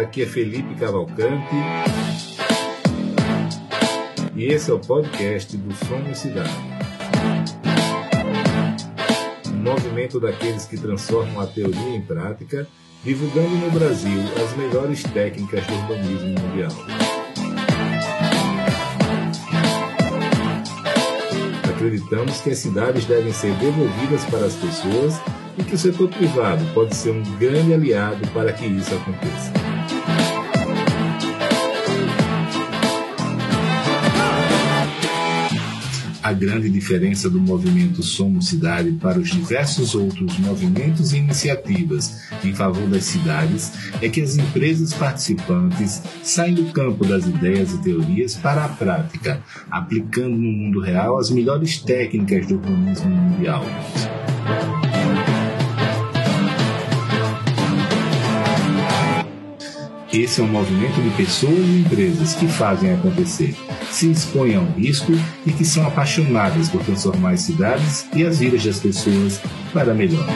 Aqui é Felipe Cavalcante. E esse é o podcast do Somos Cidade. Um movimento daqueles que transformam a teoria em prática, divulgando no Brasil as melhores técnicas do urbanismo mundial. Acreditamos que as cidades devem ser devolvidas para as pessoas e que o setor privado pode ser um grande aliado para que isso aconteça. A grande diferença do movimento Somos Cidade para os diversos outros movimentos e iniciativas em favor das cidades é que as empresas participantes saem do campo das ideias e teorias para a prática, aplicando no mundo real as melhores técnicas do urbanismo mundial. Esse é um movimento de pessoas e empresas que fazem acontecer, se expõem ao risco e que são apaixonadas por transformar as cidades e as vidas das pessoas para melhor.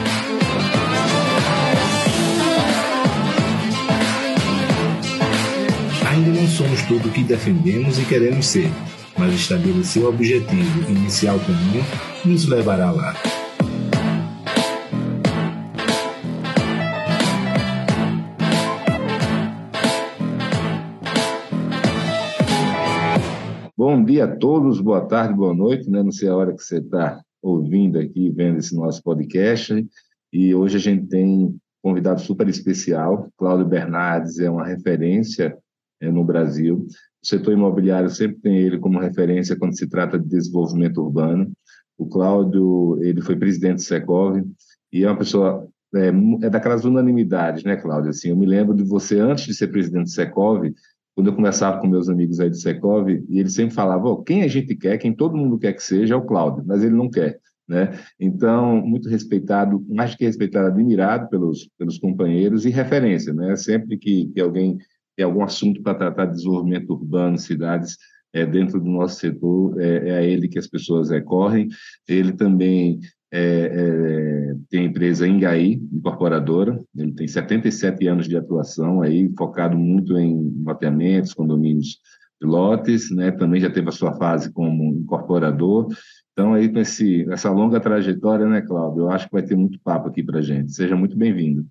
Ainda não somos tudo o que defendemos e queremos ser, mas estabelecer o objetivo inicial comum nos levará lá. Bom dia a todos, boa tarde, boa noite, né? Não sei a hora que você está ouvindo aqui, vendo esse nosso podcast. E hoje a gente tem convidado super especial, Cláudio Bernardes, é uma referência é, no Brasil. O setor imobiliário sempre tem ele como referência quando se trata de desenvolvimento urbano. O Cláudio, ele foi presidente do Secov e é uma pessoa é, é daquelas unanimidades, né, Cláudio? Assim, eu me lembro de você antes de ser presidente do Secov, quando eu conversava com meus amigos aí do Secov, e eles sempre falavam, oh, quem a gente quer, quem todo mundo quer que seja, é o Cláudio, mas ele não quer. Né? Então, muito respeitado, mais que respeitado, admirado pelos, pelos companheiros e referência. Né? Sempre que, que alguém tem algum assunto para tratar de desenvolvimento urbano, cidades, é, dentro do nosso setor, é, é a ele que as pessoas recorrem. Ele também é, é, tem a empresa Engaí, incorporadora, ele tem 77 anos de atuação aí, focado muito em loteamentos, condomínios lotes, né? também já teve a sua fase como incorporador, então aí com esse, essa longa trajetória, né, Cláudio, eu acho que vai ter muito papo aqui para gente, seja muito bem-vindo.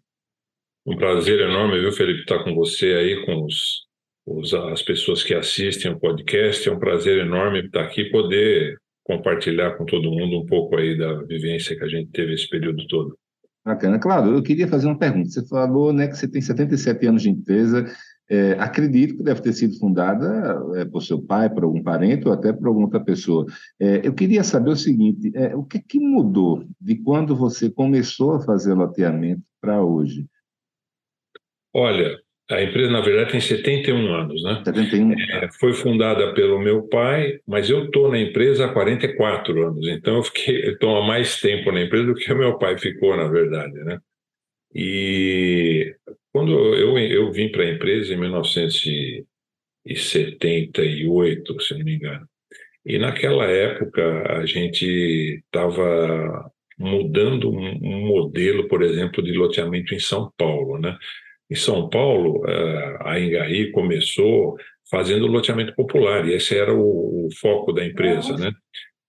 Um prazer enorme, viu, Felipe, estar com você aí, com os, os, as pessoas que assistem o podcast, é um prazer enorme estar aqui poder compartilhar com todo mundo um pouco aí da vivência que a gente teve esse período todo. Bacana. Claro, eu queria fazer uma pergunta. Você falou né, que você tem 77 anos de empresa. É, acredito que deve ter sido fundada é, por seu pai, por algum parente ou até por alguma outra pessoa. É, eu queria saber o seguinte: é, o que, que mudou de quando você começou a fazer loteamento para hoje? Olha, a empresa, na verdade, tem 71 anos, né? 71. É, foi fundada pelo meu pai, mas eu estou na empresa há 44 anos, então eu fiquei, estou há mais tempo na empresa do que o meu pai ficou, na verdade, né? E quando eu, eu vim para a empresa em 1978, se não me engano, e naquela época a gente estava mudando um modelo, por exemplo, de loteamento em São Paulo, né? Em São Paulo, eh, a Engaí começou fazendo loteamento popular, e esse era o, o foco da empresa, né?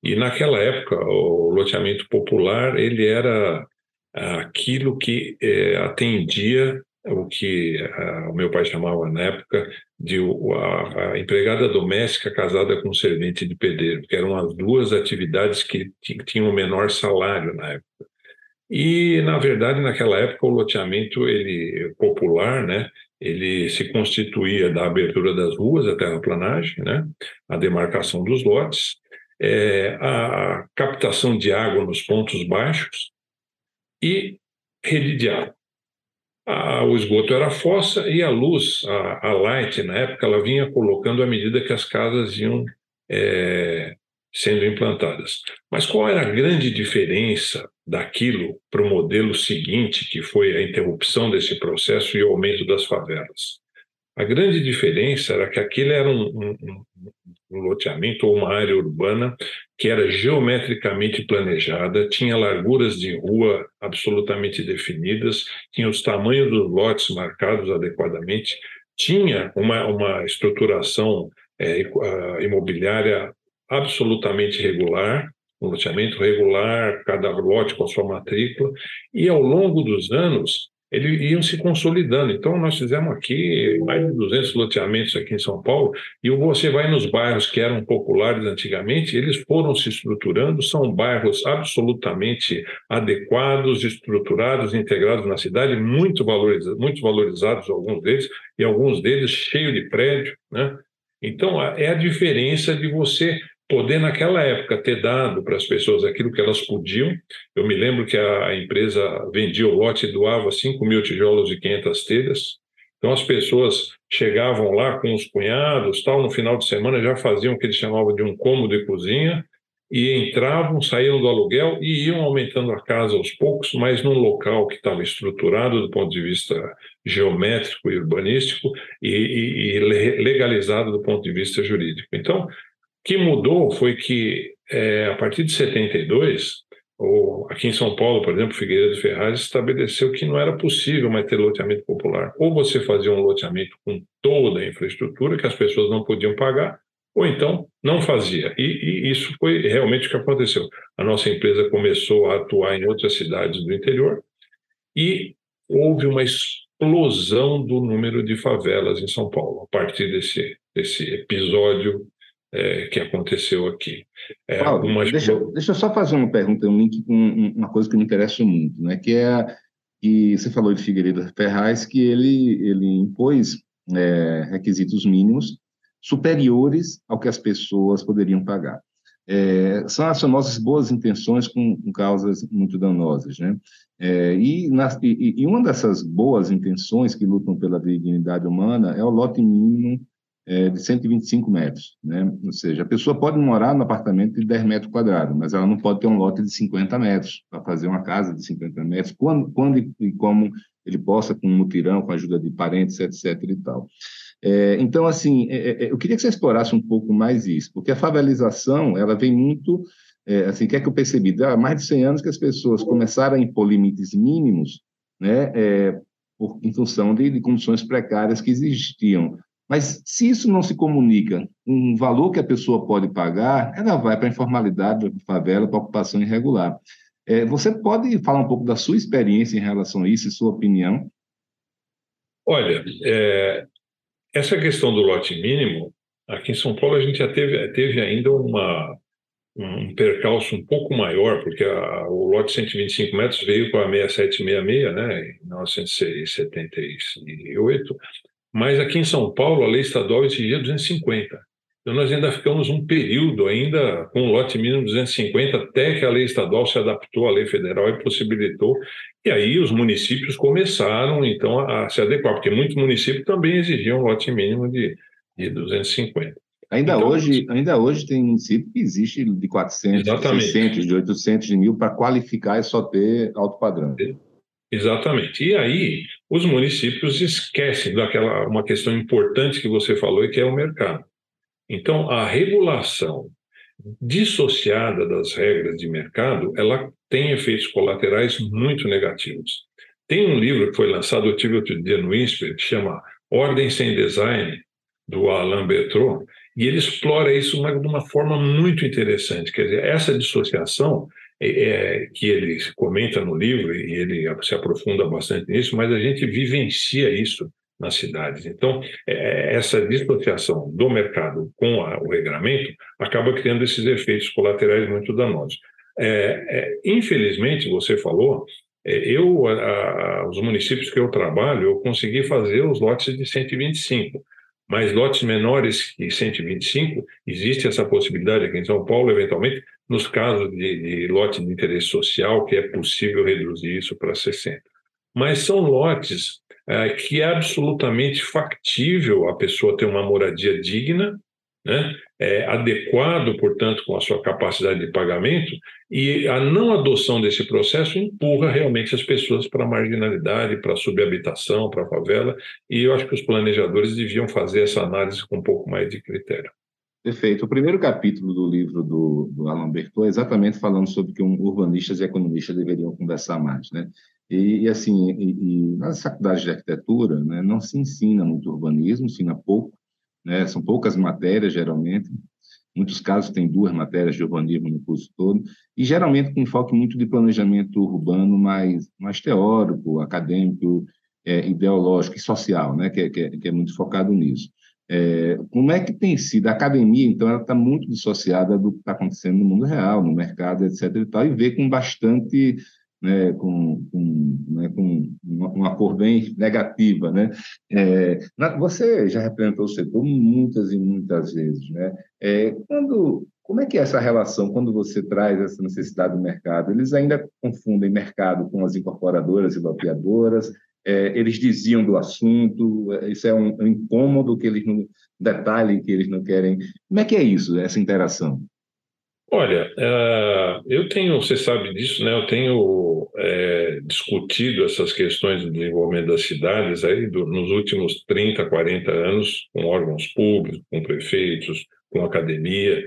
E naquela época, o loteamento popular, ele era aquilo que é, atendia o que a, o meu pai chamava na época de a, a, empregada doméstica casada com servente de pedreiro, que eram as duas atividades que tinham o menor salário na época. E, na verdade, naquela época, o loteamento ele, popular, né, ele se constituía da abertura das ruas, a terraplanagem, né, a demarcação dos lotes, é, a captação de água nos pontos baixos e rede de água. A, o esgoto era fossa e a luz, a, a light, na época, ela vinha colocando à medida que as casas iam é, sendo implantadas. Mas qual era a grande diferença daquilo para o modelo seguinte, que foi a interrupção desse processo e o aumento das favelas? A grande diferença era que aquele era um, um, um loteamento ou uma área urbana que era geometricamente planejada, tinha larguras de rua absolutamente definidas, tinha os tamanhos dos lotes marcados adequadamente, tinha uma, uma estruturação é, imobiliária absolutamente regular, um loteamento regular, cada lote com a sua matrícula, e ao longo dos anos eles iam se consolidando. Então, nós fizemos aqui mais de 200 loteamentos aqui em São Paulo, e você vai nos bairros que eram populares antigamente, eles foram se estruturando, são bairros absolutamente adequados, estruturados, integrados na cidade, muito valorizados, muito valorizados alguns deles, e alguns deles cheios de prédio, né? Então, é a diferença de você poder, naquela época, ter dado para as pessoas aquilo que elas podiam. Eu me lembro que a empresa vendia o lote e doava 5 mil tijolos e 500 telhas. Então, as pessoas chegavam lá com os cunhados, tal, no final de semana já faziam o que eles chamavam de um cômodo de cozinha, e entravam, saíam do aluguel e iam aumentando a casa aos poucos, mas num local que estava estruturado do ponto de vista geométrico e urbanístico e, e, e legalizado do ponto de vista jurídico. Então, que mudou foi que, é, a partir de 72, ou aqui em São Paulo, por exemplo, Figueiredo Ferraz estabeleceu que não era possível mais ter loteamento popular. Ou você fazia um loteamento com toda a infraestrutura que as pessoas não podiam pagar, ou então não fazia. E, e, isso foi realmente o que aconteceu. A nossa empresa começou a atuar em outras cidades do interior e houve uma explosão do número de favelas em São Paulo a partir desse, desse episódio é, que aconteceu aqui. É, Paulo, deixa, deixa eu só fazer uma pergunta, um link com uma coisa que me interessa muito, né? que é que você falou de Figueiredo Ferraz, que ele, ele impôs é, requisitos mínimos superiores ao que as pessoas poderiam pagar. É, são as famosas boas intenções com, com causas muito danosas, né? É, e, na, e, e, uma dessas boas intenções que lutam pela dignidade humana é o lote mínimo é, de 125 metros, né? Ou seja, a pessoa pode morar no apartamento de 10 metros quadrados, mas ela não pode ter um lote de 50 metros para fazer uma casa de 50 metros, quando, quando e como ele possa, com um mutirão, com a ajuda de parentes, etc. e tal. É, então, assim, é, é, eu queria que você explorasse um pouco mais isso, porque a favelização, ela vem muito, é, assim, o que é que eu percebi? Há mais de 100 anos que as pessoas começaram a impor limites mínimos, né, é, por, em função de, de condições precárias que existiam mas se isso não se comunica um valor que a pessoa pode pagar, ela vai para a informalidade, para a favela, para a ocupação irregular. É, você pode falar um pouco da sua experiência em relação a isso e sua opinião? Olha, é, essa questão do lote mínimo, aqui em São Paulo a gente já teve, teve ainda uma, um percalço um pouco maior, porque a, o lote 125 metros veio com a 6766, né, em 1978, mas aqui em São Paulo, a lei estadual exigia 250. Então, nós ainda ficamos um período ainda com o lote mínimo 250, até que a lei estadual se adaptou à lei federal e possibilitou. E aí os municípios começaram, então, a se adequar, porque muitos municípios também exigiam um lote mínimo de, de 250. Ainda, então, hoje, ainda hoje tem município que existe de 400, exatamente. de 600, de 800, de mil, para qualificar e só ter alto padrão. Exatamente. E aí os municípios esquecem daquela uma questão importante que você falou e que é o mercado. Então a regulação dissociada das regras de mercado, ela tem efeitos colaterais muito negativos. Tem um livro que foi lançado, eu tive outro dia no INSPER, que chama Ordem Sem Design, do Alain Bertrand, e ele explora isso de uma forma muito interessante. Quer dizer, essa dissociação é, que ele comenta no livro e ele se aprofunda bastante nisso, mas a gente vivencia isso nas cidades. Então, é, essa dissociação do mercado com a, o regramento acaba criando esses efeitos colaterais muito danosos. É, é infelizmente, você falou, é, eu, a, a, os municípios que eu trabalho, eu consegui fazer os lotes de 125, mas lotes menores que 125, existe essa possibilidade aqui em São Paulo, eventualmente, nos casos de, de lote de interesse social, que é possível reduzir isso para 60. Mas são lotes é, que é absolutamente factível a pessoa ter uma moradia digna né? É adequado, portanto, com a sua capacidade de pagamento, e a não adoção desse processo empurra realmente as pessoas para a marginalidade, para a subhabitação, para a favela, e eu acho que os planejadores deviam fazer essa análise com um pouco mais de critério. Perfeito. O primeiro capítulo do livro do, do Alan Bertou é exatamente falando sobre que um, urbanistas e economistas deveriam conversar mais, né? E, e assim, e, e nas faculdades de arquitetura, né, não se ensina muito urbanismo, ensina pouco, né? São poucas matérias geralmente. Em muitos casos tem duas matérias de urbanismo no curso todo e geralmente com enfoque muito de planejamento urbano mais mais teórico, acadêmico, é, ideológico e social, né? Que, é, que, é, que é muito focado nisso. É, como é que tem sido? A academia, então, ela está muito dissociada do que está acontecendo no mundo real, no mercado, etc. E, tal, e vê com bastante, né, com, com, né, com uma, uma, cor bem negativa. Né? É, você já representou o setor muitas e muitas vezes. Né? É, quando, como é que é essa relação quando você traz essa necessidade do mercado? Eles ainda confundem mercado com as incorporadoras e loteadoras, é, eles diziam do assunto, é, isso é um, um, incômodo que eles não detalhem, que eles não querem. Como é que é isso, essa interação? Olha, uh, eu tenho, você sabe disso, né? Eu tenho é, discutido essas questões do desenvolvimento das cidades aí do, nos últimos 30, 40 anos com órgãos públicos, com prefeitos, com academia.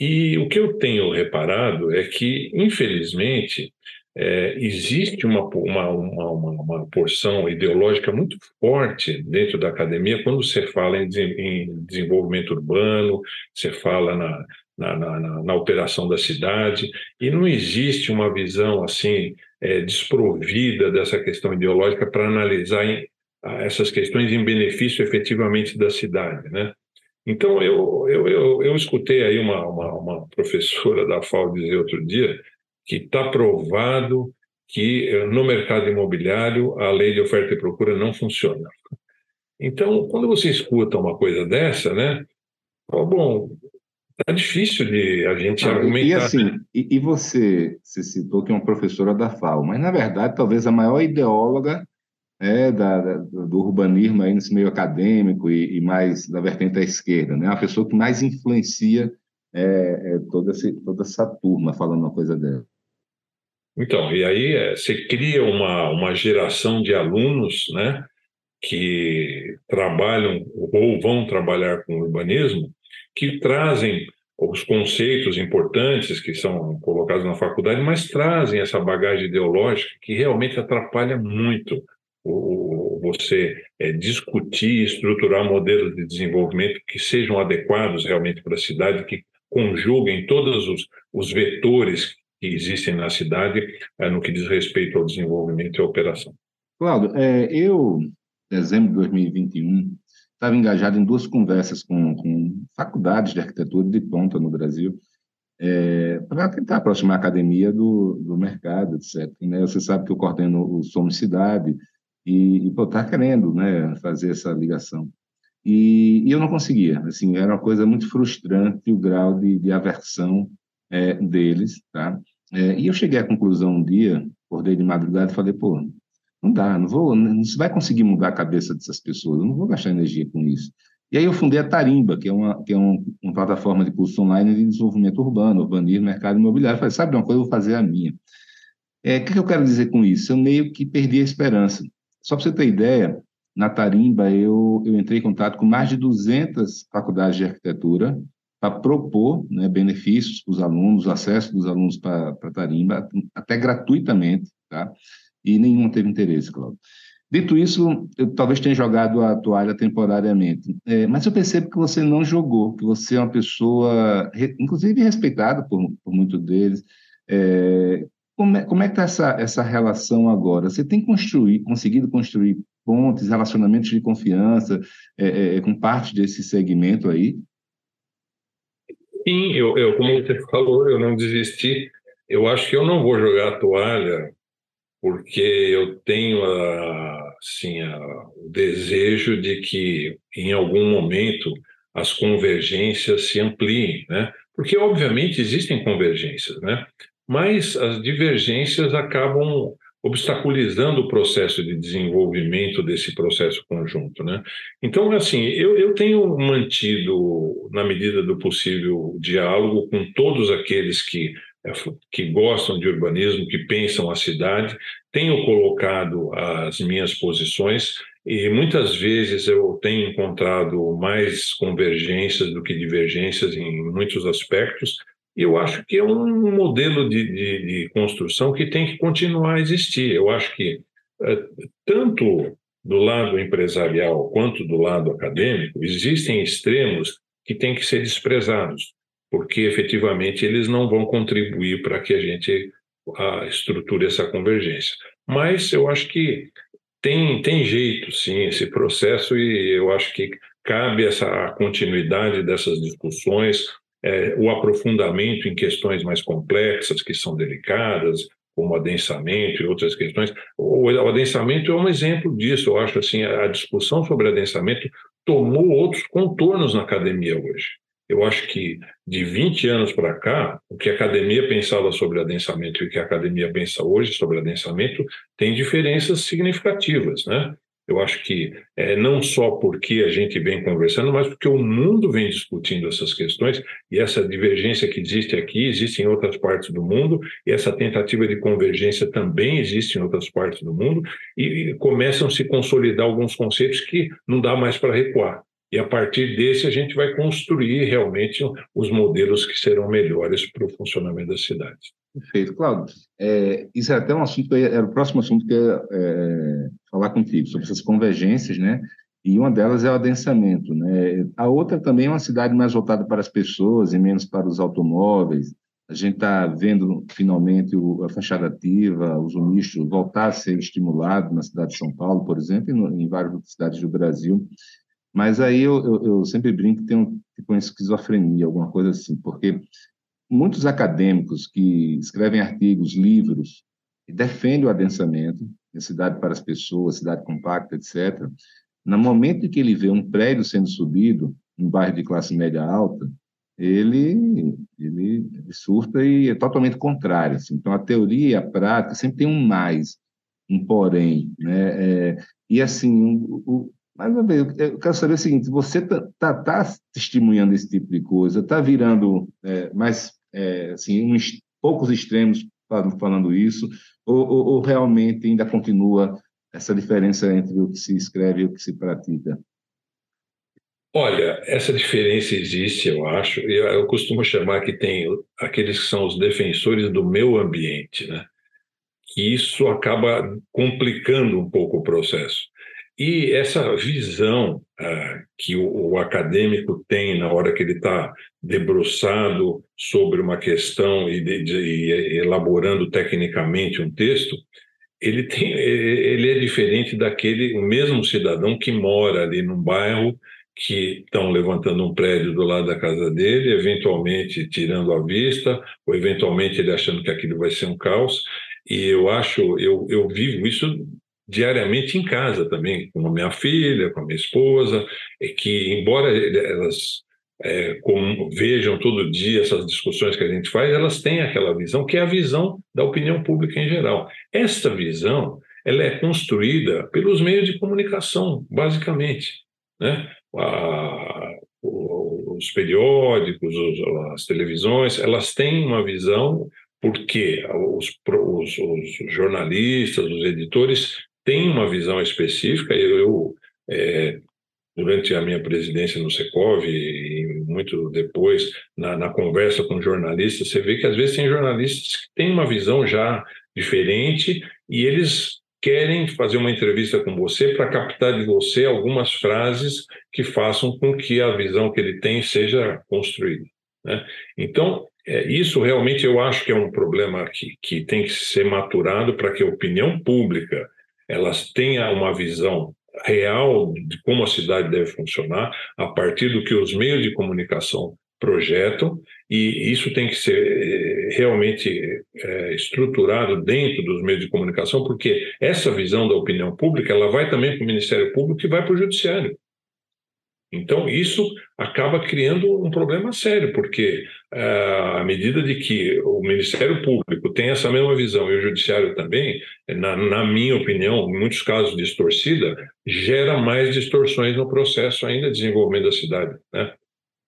E o que eu tenho reparado é que, infelizmente, é, existe uma, uma, uma, uma, porção ideológica muito forte dentro da academia quando você fala em, em desenvolvimento urbano, você fala na, na, na, na, operação da cidade, e não existe uma visão assim é, desprovida dessa questão ideológica para analisar em, essas questões em benefício efetivamente da cidade, né? Então, eu, eu, eu, eu escutei aí uma, uma, uma professora da FAO dizer outro dia que está provado que eh, no mercado imobiliário a lei de oferta e procura não funciona. Então, quando você escuta uma coisa dessa, né? Oh, bom, tá difícil de a gente ah, argumentar. E assim, e, e, você, você citou que é uma professora da FAO, mas na verdade talvez a maior ideóloga é, da, da, do urbanismo aí nesse meio acadêmico e, e, mais da vertente da esquerda, né? A pessoa que mais influencia é, é toda, esse, toda essa turma falando uma coisa dela. Então, e aí é, você cria uma, uma geração de alunos né, que trabalham ou vão trabalhar com urbanismo, que trazem os conceitos importantes que são colocados na faculdade, mas trazem essa bagagem ideológica que realmente atrapalha muito o, você é, discutir, estruturar modelos de desenvolvimento que sejam adequados realmente para a cidade, que conjuguem todos os, os vetores que existem na cidade é, no que diz respeito ao desenvolvimento e à operação. Cláudio, é, eu, em dezembro de 2021, estava engajado em duas conversas com, com faculdades de arquitetura de ponta no Brasil, é, para tentar aproximar a academia do, do mercado, etc. Né? Você sabe que eu coordeno o Somos Cidade e está querendo né, fazer essa ligação. E, e, eu não conseguia, assim, era uma coisa muito frustrante o grau de, de aversão é, deles, tá? É, e eu cheguei à conclusão um dia, acordei de madrugada e falei, pô, não dá, não vou, não se vai conseguir mudar a cabeça dessas pessoas, eu não vou gastar energia com isso. E aí eu fundei a Tarimba, que é uma, que é um, uma plataforma de curso online de desenvolvimento urbano, urbanismo, mercado imobiliário. Eu falei, sabe uma coisa, eu vou fazer a minha. É, o que, que eu quero dizer com isso? Eu meio que perdi a esperança. Só para você ter ideia, na Tarimba eu, eu entrei em contato com mais de 200 faculdades de arquitetura, para propor né, benefícios para os alunos, acesso dos alunos para a Tarimba, até gratuitamente, tá? e nenhum teve interesse, Cláudio. Dito isso, eu talvez tenha jogado a toalha temporariamente, é, mas eu percebo que você não jogou, que você é uma pessoa, inclusive respeitada por, por muitos deles. É, como é, como é que está essa, essa relação agora? Você tem construir, conseguido construir pontes, relacionamentos de confiança é, é com parte desse segmento aí? Sim, eu, eu, como você falou, eu não desisti. Eu acho que eu não vou jogar a toalha porque eu tenho assim, a, o desejo de que, em algum momento, as convergências se ampliem, né? Porque, obviamente, existem convergências, né? Mas as divergências acabam obstaculizando o processo de desenvolvimento desse processo conjunto. Né? Então, assim, eu, eu tenho mantido, na medida do possível, diálogo com todos aqueles que, que gostam de urbanismo, que pensam a cidade, tenho colocado as minhas posições e muitas vezes eu tenho encontrado mais convergências do que divergências em muitos aspectos, eu acho que é um modelo de, de, de, construção que tem que continuar a existir. Eu acho que, é, tanto do lado empresarial quanto do lado acadêmico, existem extremos que têm que ser desprezados, porque efetivamente eles não vão contribuir para que a gente a, estruture essa convergência. Mas eu acho que tem, tem jeito, sim, esse processo, e eu acho que cabe essa continuidade dessas discussões, é, o aprofundamento em questões mais complexas, que são delicadas, como adensamento e outras questões. O, o adensamento é um exemplo disso. Eu acho assim, a, a discussão sobre adensamento tomou outros contornos na academia hoje. Eu acho que de 20 anos para cá, o que a academia pensava sobre adensamento e o que a academia pensa hoje sobre adensamento tem diferenças significativas, né? Eu acho que é, não só porque a gente vem conversando, mas porque o mundo vem discutindo essas questões e essa divergência que existe aqui existe em outras partes do mundo e essa tentativa de convergência também existe em outras partes do mundo e, e começam a se consolidar alguns conceitos que não dá mais para recuar. E a partir desse a gente vai construir realmente os modelos que serão melhores para o funcionamento das cidades. Perfeito. Cláudio, é, isso é até um assunto, era o próximo assunto que eu ia é, falar contigo, sobre essas convergências, né? E uma delas é o adensamento, né? A outra também é uma cidade mais voltada para as pessoas e menos para os automóveis. A gente está vendo, finalmente, o, a fachada ativa, os misto voltar a ser estimulado na cidade de São Paulo, por exemplo, e no, em várias outras cidades do Brasil. Mas aí eu, eu, eu sempre brinco que tem um, tipo esquizofrenia, alguma coisa assim, porque muitos acadêmicos que escrevem artigos, livros, e defendem o adensamento, cidade para as pessoas, cidade compacta, etc. No momento em que ele vê um prédio sendo subido, um bairro de classe média alta, ele, ele, ele surta e é totalmente contrário. Assim. Então, a teoria e a prática sempre tem um mais, um porém. Né? É, e, assim, o, mais uma vez, eu quero saber o seguinte: você está tá, tá testemunhando esse tipo de coisa, está virando é, mais, é, assim, uns poucos extremos falando isso, ou, ou, ou, realmente ainda continua essa diferença entre o que se escreve e o que se pratica? Olha, essa diferença existe, eu acho. Eu, eu costumo chamar que tem aqueles que são os defensores do meu ambiente, né? Que isso acaba complicando um pouco o processo. E essa visão ah, que o, o, acadêmico tem na hora que ele está debruçado sobre uma questão e, de, de, e, elaborando tecnicamente um texto, ele, tem, ele é diferente daquele, o mesmo cidadão que mora ali num bairro que estão levantando um prédio do lado da casa dele, eventualmente tirando a vista, ou eventualmente ele achando que aquilo vai ser um caos. E eu acho, eu, eu vivo isso diariamente em casa também, com a minha filha, com a minha esposa, e que, embora elas é, vejam todo dia essas discussões que a gente faz, elas têm aquela visão que é a visão da opinião pública em geral. Esta visão ela é construída pelos meios de comunicação, basicamente. Né? A, os periódicos, as televisões, elas têm uma visão porque os, os, os, jornalistas, os editores tem uma visão específica. Eu, eu é, durante a minha presidência no Secov e muito depois na, na, conversa com jornalistas, você vê que às vezes tem jornalistas que têm uma visão já diferente e eles querem fazer uma entrevista com você para captar de você algumas frases que façam com que a visão que ele tem seja construída. Né? Então, é, isso realmente eu acho que é um problema que, que tem que ser maturado para que a opinião pública elas tenham uma visão real de como a cidade deve funcionar a partir do que os meios de comunicação projetam e isso tem que ser eh, realmente é, estruturado dentro dos meios de comunicação porque essa visão da opinião pública ela vai também para o Ministério Público e vai para o Judiciário então, isso acaba criando um problema sério, porque uh, à medida de que o Ministério Público tem essa mesma visão e o judiciário também, na, na minha opinião, em muitos casos distorcida, gera mais distorções no processo ainda de desenvolvimento da cidade. Né?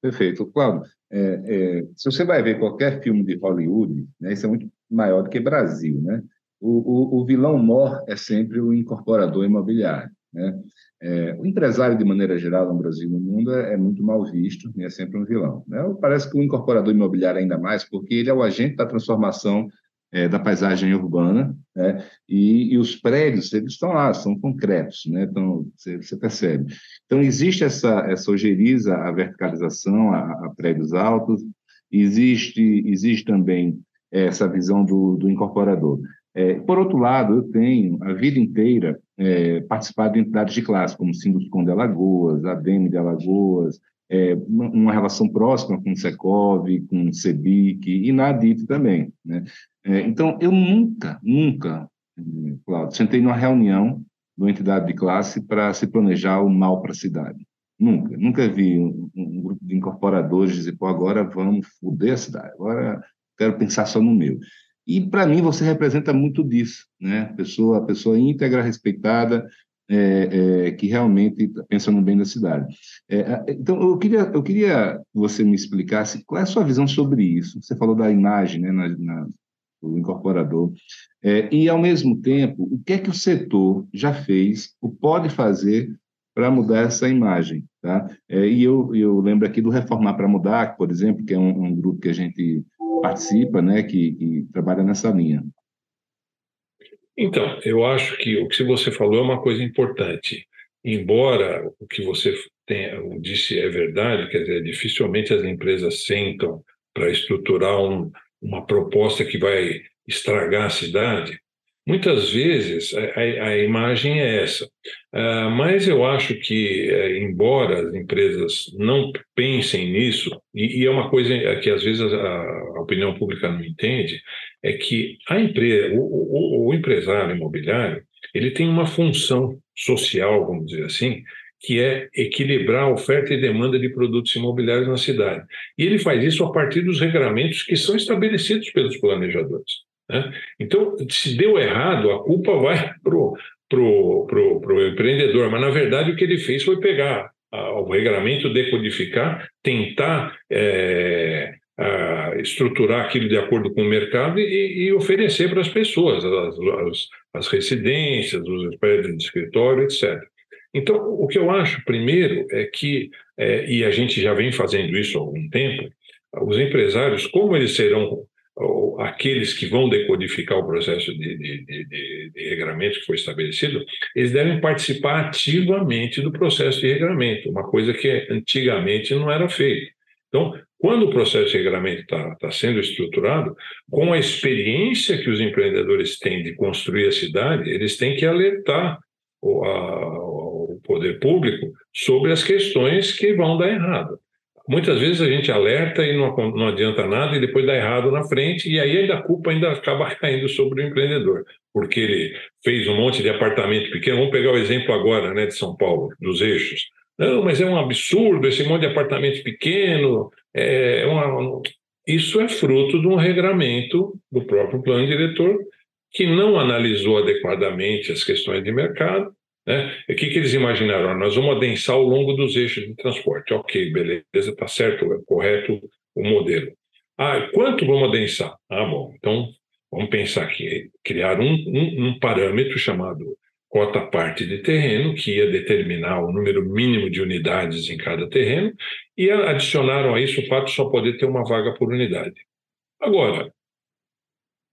Perfeito. Cláudio, é, é, se você vai ver qualquer filme de Hollywood, né, isso é muito maior do que Brasil, né? O, o, o vilão mor é sempre o incorporador imobiliário, né? É, o empresário, de maneira geral, no Brasil e no mundo, é, é muito mal visto e é sempre um vilão. Né? Parece que o incorporador imobiliário ainda mais, porque ele é o agente da transformação é, da paisagem urbana, né? e, e, os prédios, eles estão lá, são concretos, né? então, você, você percebe. Então, existe essa, essa ojeriza à verticalização, a, a prédios altos, existe, existe também essa visão do, do incorporador. É, por outro lado, eu tenho a vida inteira é, participado de entidades de classe, como Sinduscom de Alagoas, ADEME de Alagoas, é, uma relação próxima com o Secov, com o CEBIC e na ADIT também. Né? É, então, eu nunca, nunca, Cláudio, sentei numa reunião de uma entidade de classe para se planejar o mal para a cidade. Nunca. Nunca vi um, um, grupo de incorporadores dizer, pô, agora vamos foder a cidade, agora quero pensar só no meu. E, para mim, você representa muito disso, né? Pessoa, pessoa íntegra, respeitada, é, é, que realmente pensa no bem da cidade. É, então, eu queria, eu queria que você me explicasse qual é a sua visão sobre isso. Você falou da imagem, né, na, na do incorporador, é, e, ao mesmo tempo, o que é que o setor já fez, o pode fazer para mudar essa imagem. Tá? É, e eu, eu lembro aqui do Reformar para Mudar, por exemplo, que é um, um grupo que a gente participa, né, que, que trabalha nessa linha. Então, eu acho que o que você falou é uma coisa importante. Embora o que você tenha, disse é verdade, quer dizer, dificilmente as empresas sentam para estruturar um, uma proposta que vai estragar a cidade, muitas vezes a, a imagem é essa. Uh, mas eu acho que, uh, embora as empresas não pensem nisso, e, e, é uma coisa que às vezes a, a opinião pública não entende, é que a empresa, o, o, o empresário imobiliário ele tem uma função social, vamos dizer assim, que é equilibrar a oferta e demanda de produtos imobiliários na cidade. E ele faz isso a partir dos regramentos que são estabelecidos pelos planejadores. Né? Então, se deu errado, a culpa vai para o pro, pro, pro empreendedor, mas na verdade o que ele fez foi pegar o regramento, decodificar, tentar é, estruturar aquilo de acordo com o mercado e, e oferecer para as pessoas, as, as, as, residências, os prédios de escritório, etc. Então, o que eu acho, primeiro, é que, é, e a gente já vem fazendo isso há algum tempo, os empresários, como eles serão aqueles que vão decodificar o processo de, de, de, de, regramento que foi estabelecido, eles devem participar ativamente do processo de regramento, uma coisa que antigamente não era feita. Então, quando o processo de regramento está tá sendo estruturado, com a experiência que os empreendedores têm de construir a cidade, eles têm que alertar o, a, o poder público sobre as questões que vão dar errado. Muitas vezes a gente alerta e não, não adianta nada e depois dá errado na frente e aí a culpa ainda acaba caindo sobre o empreendedor, porque ele fez um monte de apartamento pequeno. Vamos pegar o exemplo agora, né, de São Paulo, dos eixos. Não, mas é um absurdo esse monte de apartamento pequeno. É uma... Isso é fruto de um regramento do próprio plano diretor que não analisou adequadamente as questões de mercado né? O que, que eles imaginaram? Nós vamos adensar ao longo dos eixos de transporte. Ok, beleza, está certo, é correto o modelo. Ah, quanto vamos adensar? Ah, bom, então vamos pensar aqui, criar um, um, um parâmetro chamado cota parte de terreno, que ia determinar o número mínimo de unidades em cada terreno, e adicionaram a isso o fato de só poder ter uma vaga por unidade. Agora,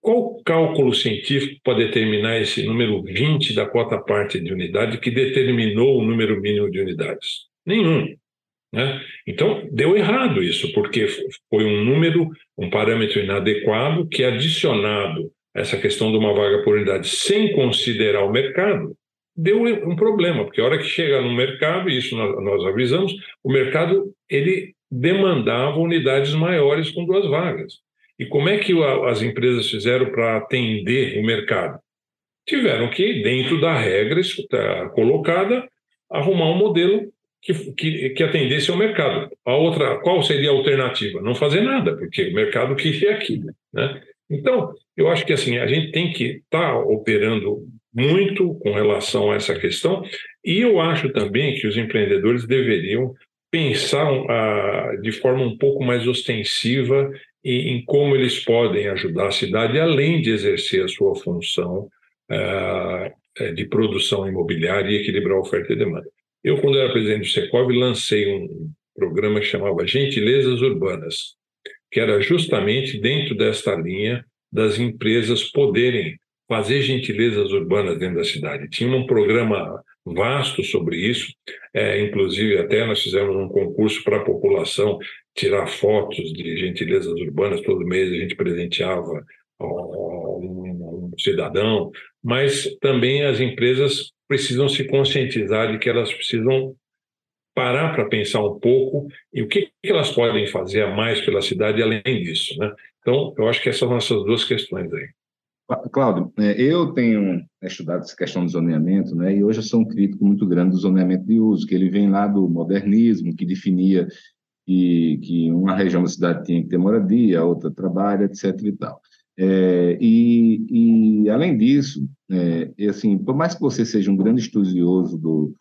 qual cálculo científico para determinar esse número 20 da cota parte de unidade que determinou o número mínimo de unidades? Nenhum. Né? Então, deu errado isso, porque foi um número, um parâmetro inadequado que, adicionado a essa questão de uma vaga por unidade sem considerar o mercado, deu um problema, porque a hora que chega no mercado, e isso nós avisamos, o mercado ele demandava unidades maiores com duas vagas. E como é que as empresas fizeram para atender o mercado? Tiveram que, dentro da regra colocada, arrumar um modelo que, que, que, atendesse ao mercado. A outra, qual seria a alternativa? Não fazer nada, porque o mercado queria aquilo. Né? Então, eu acho que assim a gente tem que estar tá operando muito com relação a essa questão, e eu acho também que os empreendedores deveriam pensar de forma um pouco mais ostensiva em, em, como eles podem ajudar a cidade, além de exercer a sua função uh, de produção imobiliária e equilibrar oferta e demanda. Eu, quando era presidente do Secov, lancei um programa que chamava Gentilezas Urbanas, que era justamente dentro desta linha das empresas poderem fazer gentilezas urbanas dentro da cidade. Tinha um programa vasto sobre isso, é, inclusive até nós fizemos um concurso para a população tirar fotos de gentilezas urbanas, todo mês a gente presenteava um, cidadão, mas também as empresas precisam se conscientizar de que elas precisam parar para pensar um pouco e o que, que elas podem fazer a mais pela cidade além disso, né? Então, eu acho que essas são essas duas questões aí. Cláudio, é, eu tenho estudado essa questão do zoneamento, né, e hoje eu sou um crítico muito grande do zoneamento de uso, que ele vem lá do modernismo, que definia que, que uma região da cidade tinha que ter moradia, a outra trabalho, etc. e tal. É, e, e, além disso, é, assim, por mais que você seja um grande estudioso do,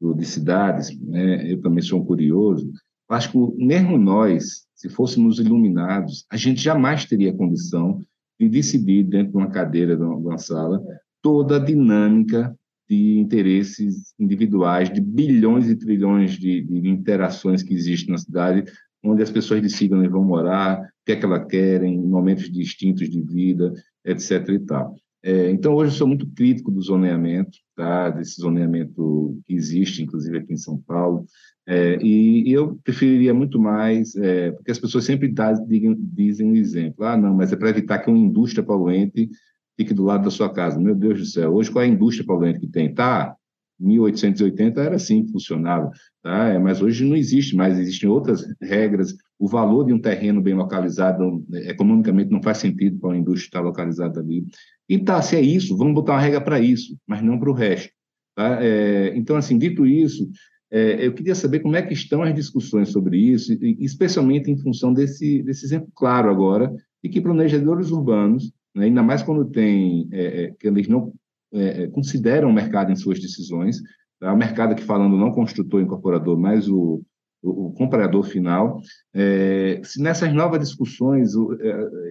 do de cidades, né, eu também sou um curioso, acho que mesmo nós, se fôssemos iluminados, a gente jamais teria condição de decidir dentro de uma cadeira de uma, sala toda a dinâmica de interesses individuais, de bilhões e trilhões de, de interações que existem na cidade, onde as pessoas decidem onde vão morar, o que é que elas querem, momentos distintos de vida, etc. e tal. É, então, hoje eu sou muito crítico do zoneamento, tá? desse zoneamento que existe, inclusive aqui em São Paulo, é, e, eu preferiria muito mais, é, porque as pessoas sempre dá, dizem, dizem um exemplo, ah, não, mas é para evitar que uma indústria poluente fique do lado da sua casa. Meu Deus do céu, hoje qual é a indústria poluente que tem? Tá, 1880 era assim que funcionava, tá? É, mas hoje não existe mais, existem outras regras. O valor de um terreno bem localizado, economicamente, não faz sentido para uma indústria estar localizada ali. E tá, se é isso, vamos botar uma regra para isso, mas não para o resto. Tá? É, então, assim, dito isso, é, eu queria saber como é que estão as discussões sobre isso, especialmente em função desse, desse exemplo claro agora, de que planejadores urbanos, né, ainda mais quando tem, é, é que eles não é, é, consideram o mercado em suas decisões, tá? o mercado aqui falando não construtor incorporador, mas o, o, o comprador final, é, se nessas novas discussões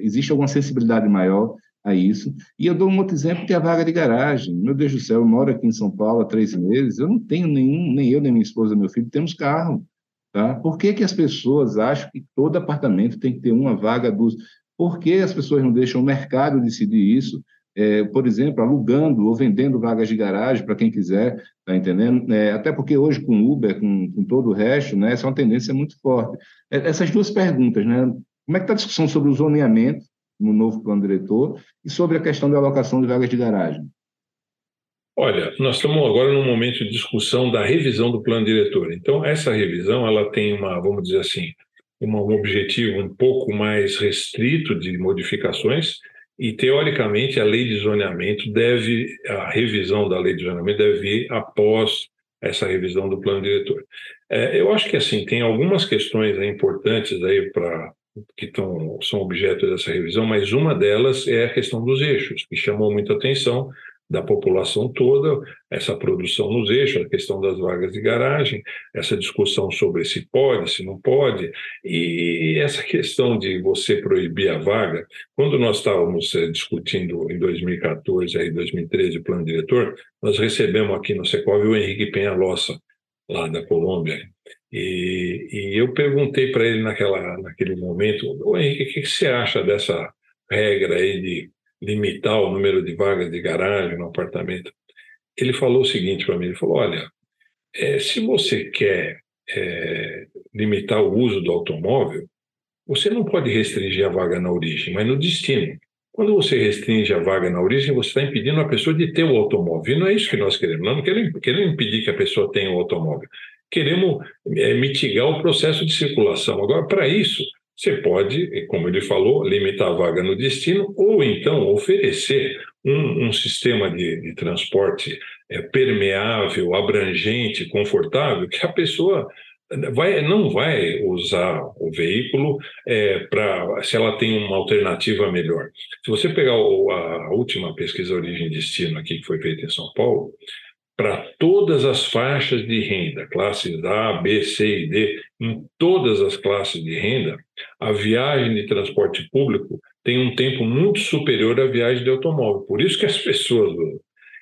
existe alguma sensibilidade maior a isso. E eu dou um outro exemplo que é a vaga de garagem. Meu Deus do céu, eu moro aqui em São Paulo há três meses, eu não tenho nenhum, nem eu, nem minha esposa, meu filho, temos carro. Tá? Por que, que as pessoas acham que todo apartamento tem que ter uma vaga dos. Por que as pessoas não deixam o mercado decidir isso? É, por exemplo, alugando ou vendendo vagas de garagem para quem quiser, tá entendendo? É, até porque hoje com Uber, com, com, todo o resto, né, essa é uma tendência muito forte. É, essas duas perguntas, né? Como é que está a discussão sobre o zoneamento no novo plano diretor e sobre a questão da alocação de vagas de garagem? Olha, nós estamos agora num momento de discussão da revisão do plano diretor. Então, essa revisão ela tem uma, vamos dizer assim, um objetivo um pouco mais restrito de modificações e, teoricamente, a lei de zoneamento deve, a revisão da lei de zoneamento deve vir após essa revisão do plano diretor. É, eu acho que, assim, tem algumas questões importantes aí para que tão, são objeto dessa revisão, mas uma delas é a questão dos eixos, que chamou muita atenção da população toda, essa produção nos eixos, a questão das vagas de garagem, essa discussão sobre se pode, se não pode, e essa questão de você proibir a vaga. Quando nós estávamos eh, discutindo em 2014 e 2013 o plano diretor, nós recebemos aqui no Secov o Henrique Penhalosa, lá da Colômbia, e, e eu perguntei para ele naquela, naquele momento, Henrique, o que você acha dessa regra aí de limitar o número de vagas de garagem no apartamento? Ele falou o seguinte para mim, ele falou, olha, é, se você quer é, limitar o uso do automóvel, você não pode restringir a vaga na origem, mas no destino. Quando você restringe a vaga na origem, você está impedindo a pessoa de ter o automóvel. E não é isso que nós queremos. Nós não queremos, queremos impedir que a pessoa tenha o automóvel queremos é, mitigar o processo de circulação. Agora, para isso, você pode, como ele falou, limitar a vaga no destino ou então oferecer um, um sistema de, de transporte é, permeável, abrangente, confortável, que a pessoa vai, não vai usar o veículo é, para se ela tem uma alternativa melhor. Se você pegar o, a última pesquisa Origem Destino aqui que foi feita em São Paulo, para todas as faixas de renda, classes A, B, C e D, em todas as classes de renda, a viagem de transporte público tem um tempo muito superior à viagem de automóvel. Por isso que as pessoas.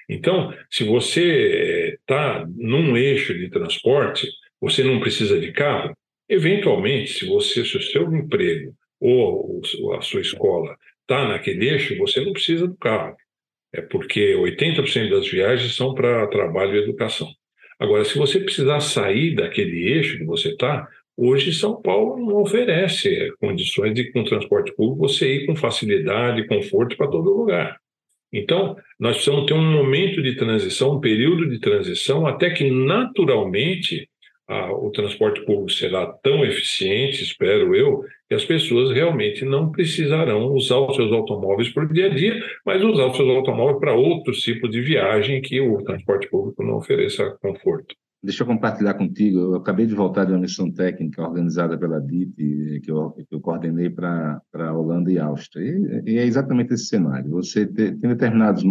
Então, se você está num eixo de transporte, você não precisa de carro. Eventualmente, se você, se o seu emprego ou a sua escola está naquele eixo, você não precisa do carro é porque 80% das viagens são para trabalho e educação. Agora, se você precisar sair daquele eixo que você está, hoje São Paulo não oferece condições de, com transporte público, você ir com facilidade, conforto para todo lugar. Então, nós precisamos ter um momento de transição, um período de transição, até que naturalmente a, o transporte público será tão eficiente, espero eu, que as pessoas realmente não precisarão usar os seus automóveis para o dia a dia, mas usar os seus automóveis para outros tipos de viagem que o transporte público não ofereça conforto. Deixa eu compartilhar contigo. Eu acabei de voltar de uma missão técnica organizada pela DIT, que eu, que eu coordenei para a Holanda e Áustria. E, e, é exatamente esse cenário. Você tem, tem determinados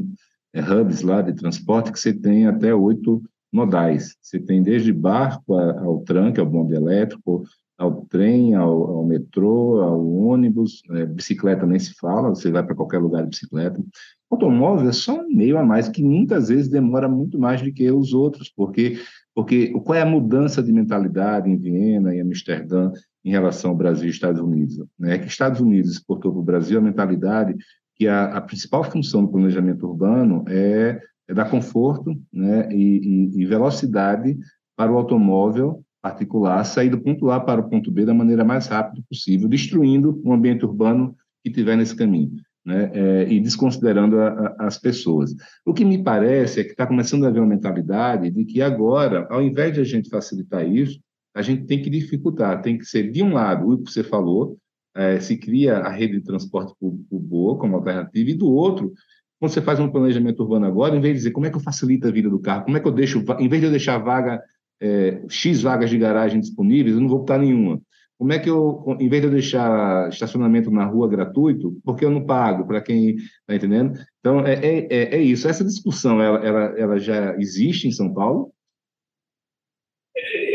é, hubs lá de transporte que você tem até oito modais. Você tem desde barco ao tranque, ao bonde elétrico, ao trem, ao, ao metrô, ao ônibus, é, bicicleta nem se fala, você vai para qualquer lugar de bicicleta. Automóvel é só um meio a mais, que muitas vezes demora muito mais do que os outros, porque, porque qual é a mudança de mentalidade em Viena e Amsterdã em relação ao Brasil e Estados Unidos? É que Estados Unidos exportou para o Brasil a mentalidade que a, a principal função do planejamento urbano é é dar conforto né, e, e, e velocidade para o automóvel particular sair do ponto A para o ponto B da maneira mais rápida possível, destruindo o ambiente urbano que tiver nesse caminho. Né, é, e desconsiderando a, a, as pessoas. O que me parece é que está começando a haver uma mentalidade de que agora, ao invés de a gente facilitar isso, a gente tem que dificultar, tem que ser, de um lado, o que você falou, é, se cria a rede de transporte público boa como alternativa, e do outro, quando você faz um planejamento urbano agora, em vez de dizer como é que eu facilito a vida do carro, como é que eu deixo, em vez de eu deixar vaga, é, X vagas de garagem disponíveis, eu não vou botar nenhuma. Como é que eu, em vez de eu deixar estacionamento na rua gratuito, porque eu não pago para quem está entendendo? Então, é, é, é, é, isso. Essa discussão, ela, ela, ela já existe em São Paulo?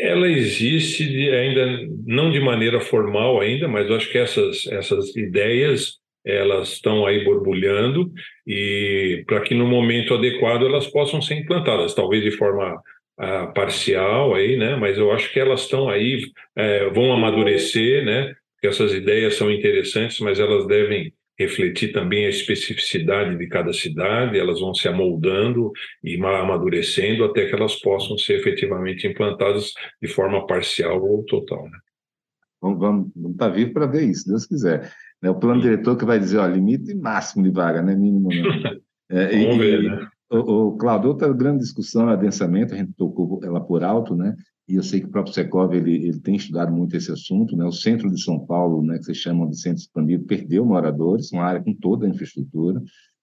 Ela existe ainda, não de maneira formal ainda, mas eu acho que essas, essas ideias elas estão aí borbulhando e para que no momento adequado elas possam ser implantadas, talvez de forma uh, parcial aí, né? Mas eu acho que elas estão aí, uh, vão amadurecer, né? Que essas ideias são interessantes, mas elas devem refletir também a especificidade de cada cidade, elas vão se amoldando e amadurecendo até que elas possam ser efetivamente implantadas de forma parcial ou total. Né? Vamos, vamos, vamos estar tá vivo para ver isso, Deus quiser. É o plano diretor que vai dizer, ó, limite máximo de vaga, né? Mínimo não. É, Vamos e, ver, né? O, Claudio, outra grande discussão é adensamento, a gente tocou ela por alto, né? E eu sei que o próprio Secov ele, ele tem estudado muito esse assunto, né? O centro de São Paulo, né, que vocês chamam de centro expandido, perdeu moradores, uma área com toda a infraestrutura,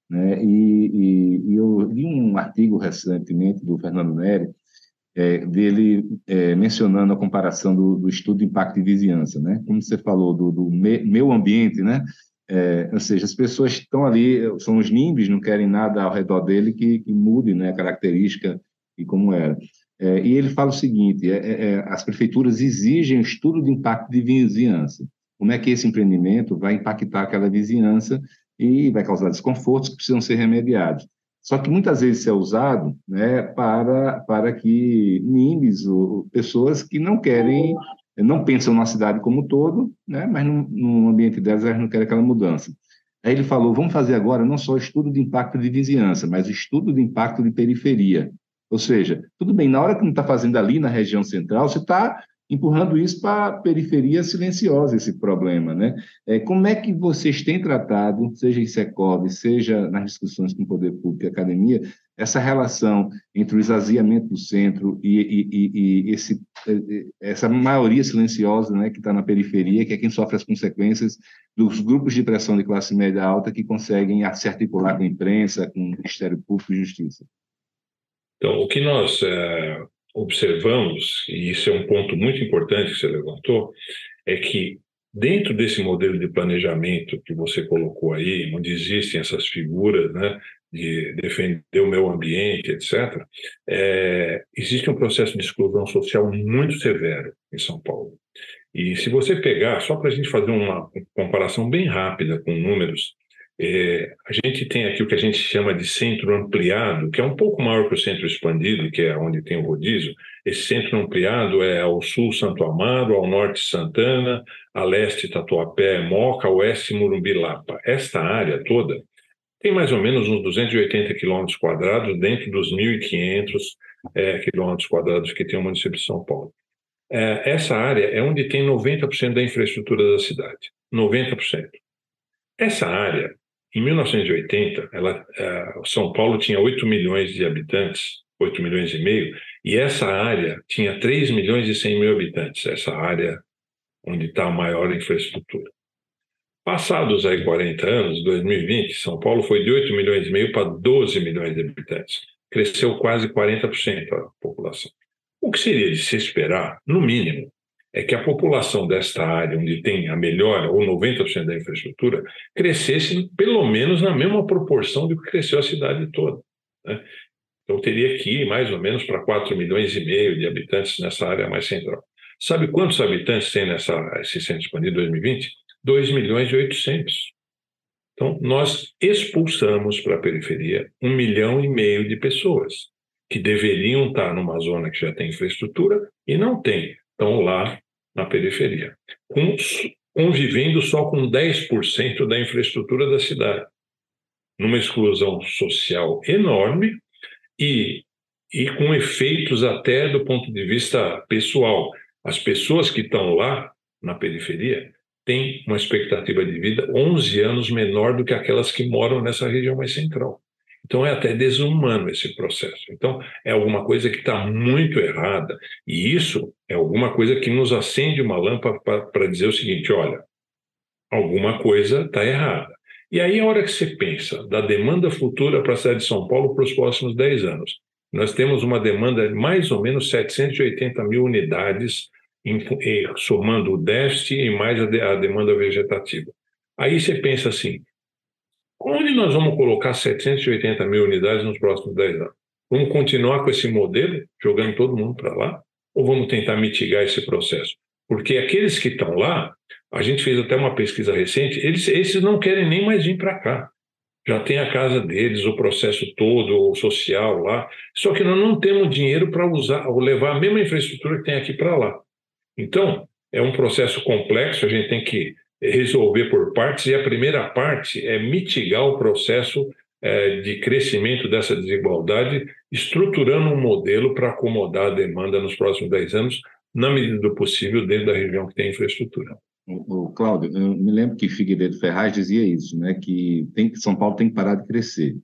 né? E, e, e eu li um artigo recentemente do Fernando Neri, é, dele é, mencionando a comparação do, do, estudo de impacto de vizinhança, né? Como você falou do, do me, meu ambiente, né? É, ou seja, as pessoas estão ali, são os NIMBs, não querem nada ao redor dele que, que mude né, a característica e como era. É, e ele fala o seguinte: é, é, é, as prefeituras exigem estudo de impacto de vizinhança. Como é que esse empreendimento vai impactar aquela vizinhança e vai causar desconfortos que precisam ser remediados. Só que muitas vezes isso é usado né, para, para que NIMBs, ou pessoas que não querem, não pensam na cidade como um todo, né, mas no, no ambiente delas elas não querem aquela mudança. Aí ele falou: vamos fazer agora não só estudo de impacto de vizinhança, mas estudo de impacto de periferia. Ou seja, tudo bem, na hora que não está fazendo ali na região central, você está empurrando isso para a periferia silenciosa, esse problema. Né? É, como é que vocês têm tratado, seja em Secov, seja nas discussões com o poder público e academia, essa relação entre o esvaziamento do centro e, e, e, e esse, essa maioria silenciosa né, que está na periferia, que é quem sofre as consequências dos grupos de pressão de classe média alta que conseguem se articular com a imprensa, com o Ministério Público e Justiça? Então, o que nós é observamos, e isso é um ponto muito importante que você levantou, é que dentro desse modelo de planejamento que você colocou aí, onde existem essas figuras, né, de defender o meio ambiente, etc., é, existe um processo de exclusão social muito severo em São Paulo. E se você pegar, só para a gente fazer uma comparação bem rápida com números, é, a gente tem aqui o que a gente chama de centro ampliado, que é um pouco maior que o centro expandido, que é onde tem o rodízio. Esse centro ampliado é ao sul Santo Amaro, ao norte Santana, a leste Tatuapé, Moca, oeste Murumbi-Lapa. Esta área toda tem mais ou menos uns 280 quilômetros quadrados dentro dos 1.500 é, quilômetros quadrados que tem o município de São Paulo. É, essa área é onde tem 90% da infraestrutura da cidade. 90%. Essa área em 1980, ela, uh, São Paulo tinha 8 milhões de habitantes, 8 milhões e meio, e essa área tinha 3 milhões e 100 mil habitantes, essa área onde está a maior infraestrutura. Passados aí 40 anos, 2020, São Paulo foi de 8 milhões e meio para 12 milhões de habitantes. Cresceu quase 40% a população. O que seria de se esperar, no mínimo, é que a população desta área, onde tem a melhor ou 90% da infraestrutura, crescesse pelo menos na mesma proporção do que cresceu a cidade toda. Né? Então teria que ir mais ou menos para 4 milhões e meio de habitantes nessa área mais central. Sabe quantos habitantes tem nessa, esse centro expandido em 2020? 2 milhões e 800. Então, nós expulsamos para a periferia um milhão e meio de pessoas que deveriam estar numa zona que já tem infraestrutura e não tem estão lá na periferia, convivendo só com 10% da infraestrutura da cidade, numa exclusão social enorme e, e com efeitos até do ponto de vista pessoal. As pessoas que estão lá na periferia têm uma expectativa de vida 11 anos menor do que aquelas que moram nessa região mais central. Então é até desumano esse processo. Então é alguma coisa que está muito errada e isso é alguma coisa que nos acende uma lâmpada para dizer o seguinte: olha, alguma coisa está errada. E aí a hora que você pensa da demanda futura para a cidade de São Paulo para os próximos 10 anos, nós temos uma demanda de mais ou menos 780 mil unidades, somando o déficit e mais a demanda vegetativa. Aí você pensa assim, Onde nós vamos colocar 780 mil unidades nos próximos 10 anos? Vamos continuar com esse modelo, jogando todo mundo para lá? Ou vamos tentar mitigar esse processo? Porque aqueles que estão lá, a gente fez até uma pesquisa recente, eles, esses não querem nem mais vir para cá. Já tem a casa deles, o processo todo, o social lá. Só que nós não temos dinheiro para usar ou levar a mesma infraestrutura que tem aqui para lá. Então, é um processo complexo, a gente tem que resolver por partes, e a primeira parte é mitigar o processo é, de crescimento dessa desigualdade, estruturando um modelo para acomodar a demanda nos próximos 10 anos, na medida do possível, dentro da região que tem infraestrutura. O, Cláudio, eu me lembro que Figueiredo Ferraz dizia isso, né, que tem, São Paulo tem que parar de crescer.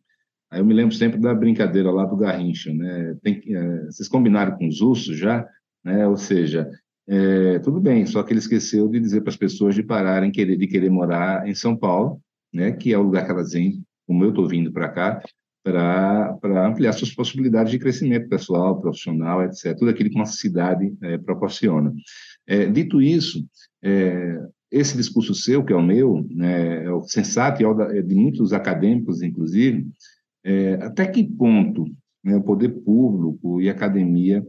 Aí eu me lembro sempre da brincadeira lá do Garrincha, né? Tem, é, vocês combinaram com os ursos já, né? Ou seja, é, tudo bem, só que ele esqueceu de dizer para as pessoas de pararem querer, de querer morar em São Paulo, né, que é o lugar que elas vêm, como eu estou vindo para cá, para ampliar suas possibilidades de crescimento pessoal, profissional, etc. Tudo aquilo que uma cidade é, proporciona. É, dito isso, é, esse discurso seu, que é o meu, né, é o sensato e é, é de muitos acadêmicos, inclusive, é, até que ponto né, o poder público e academia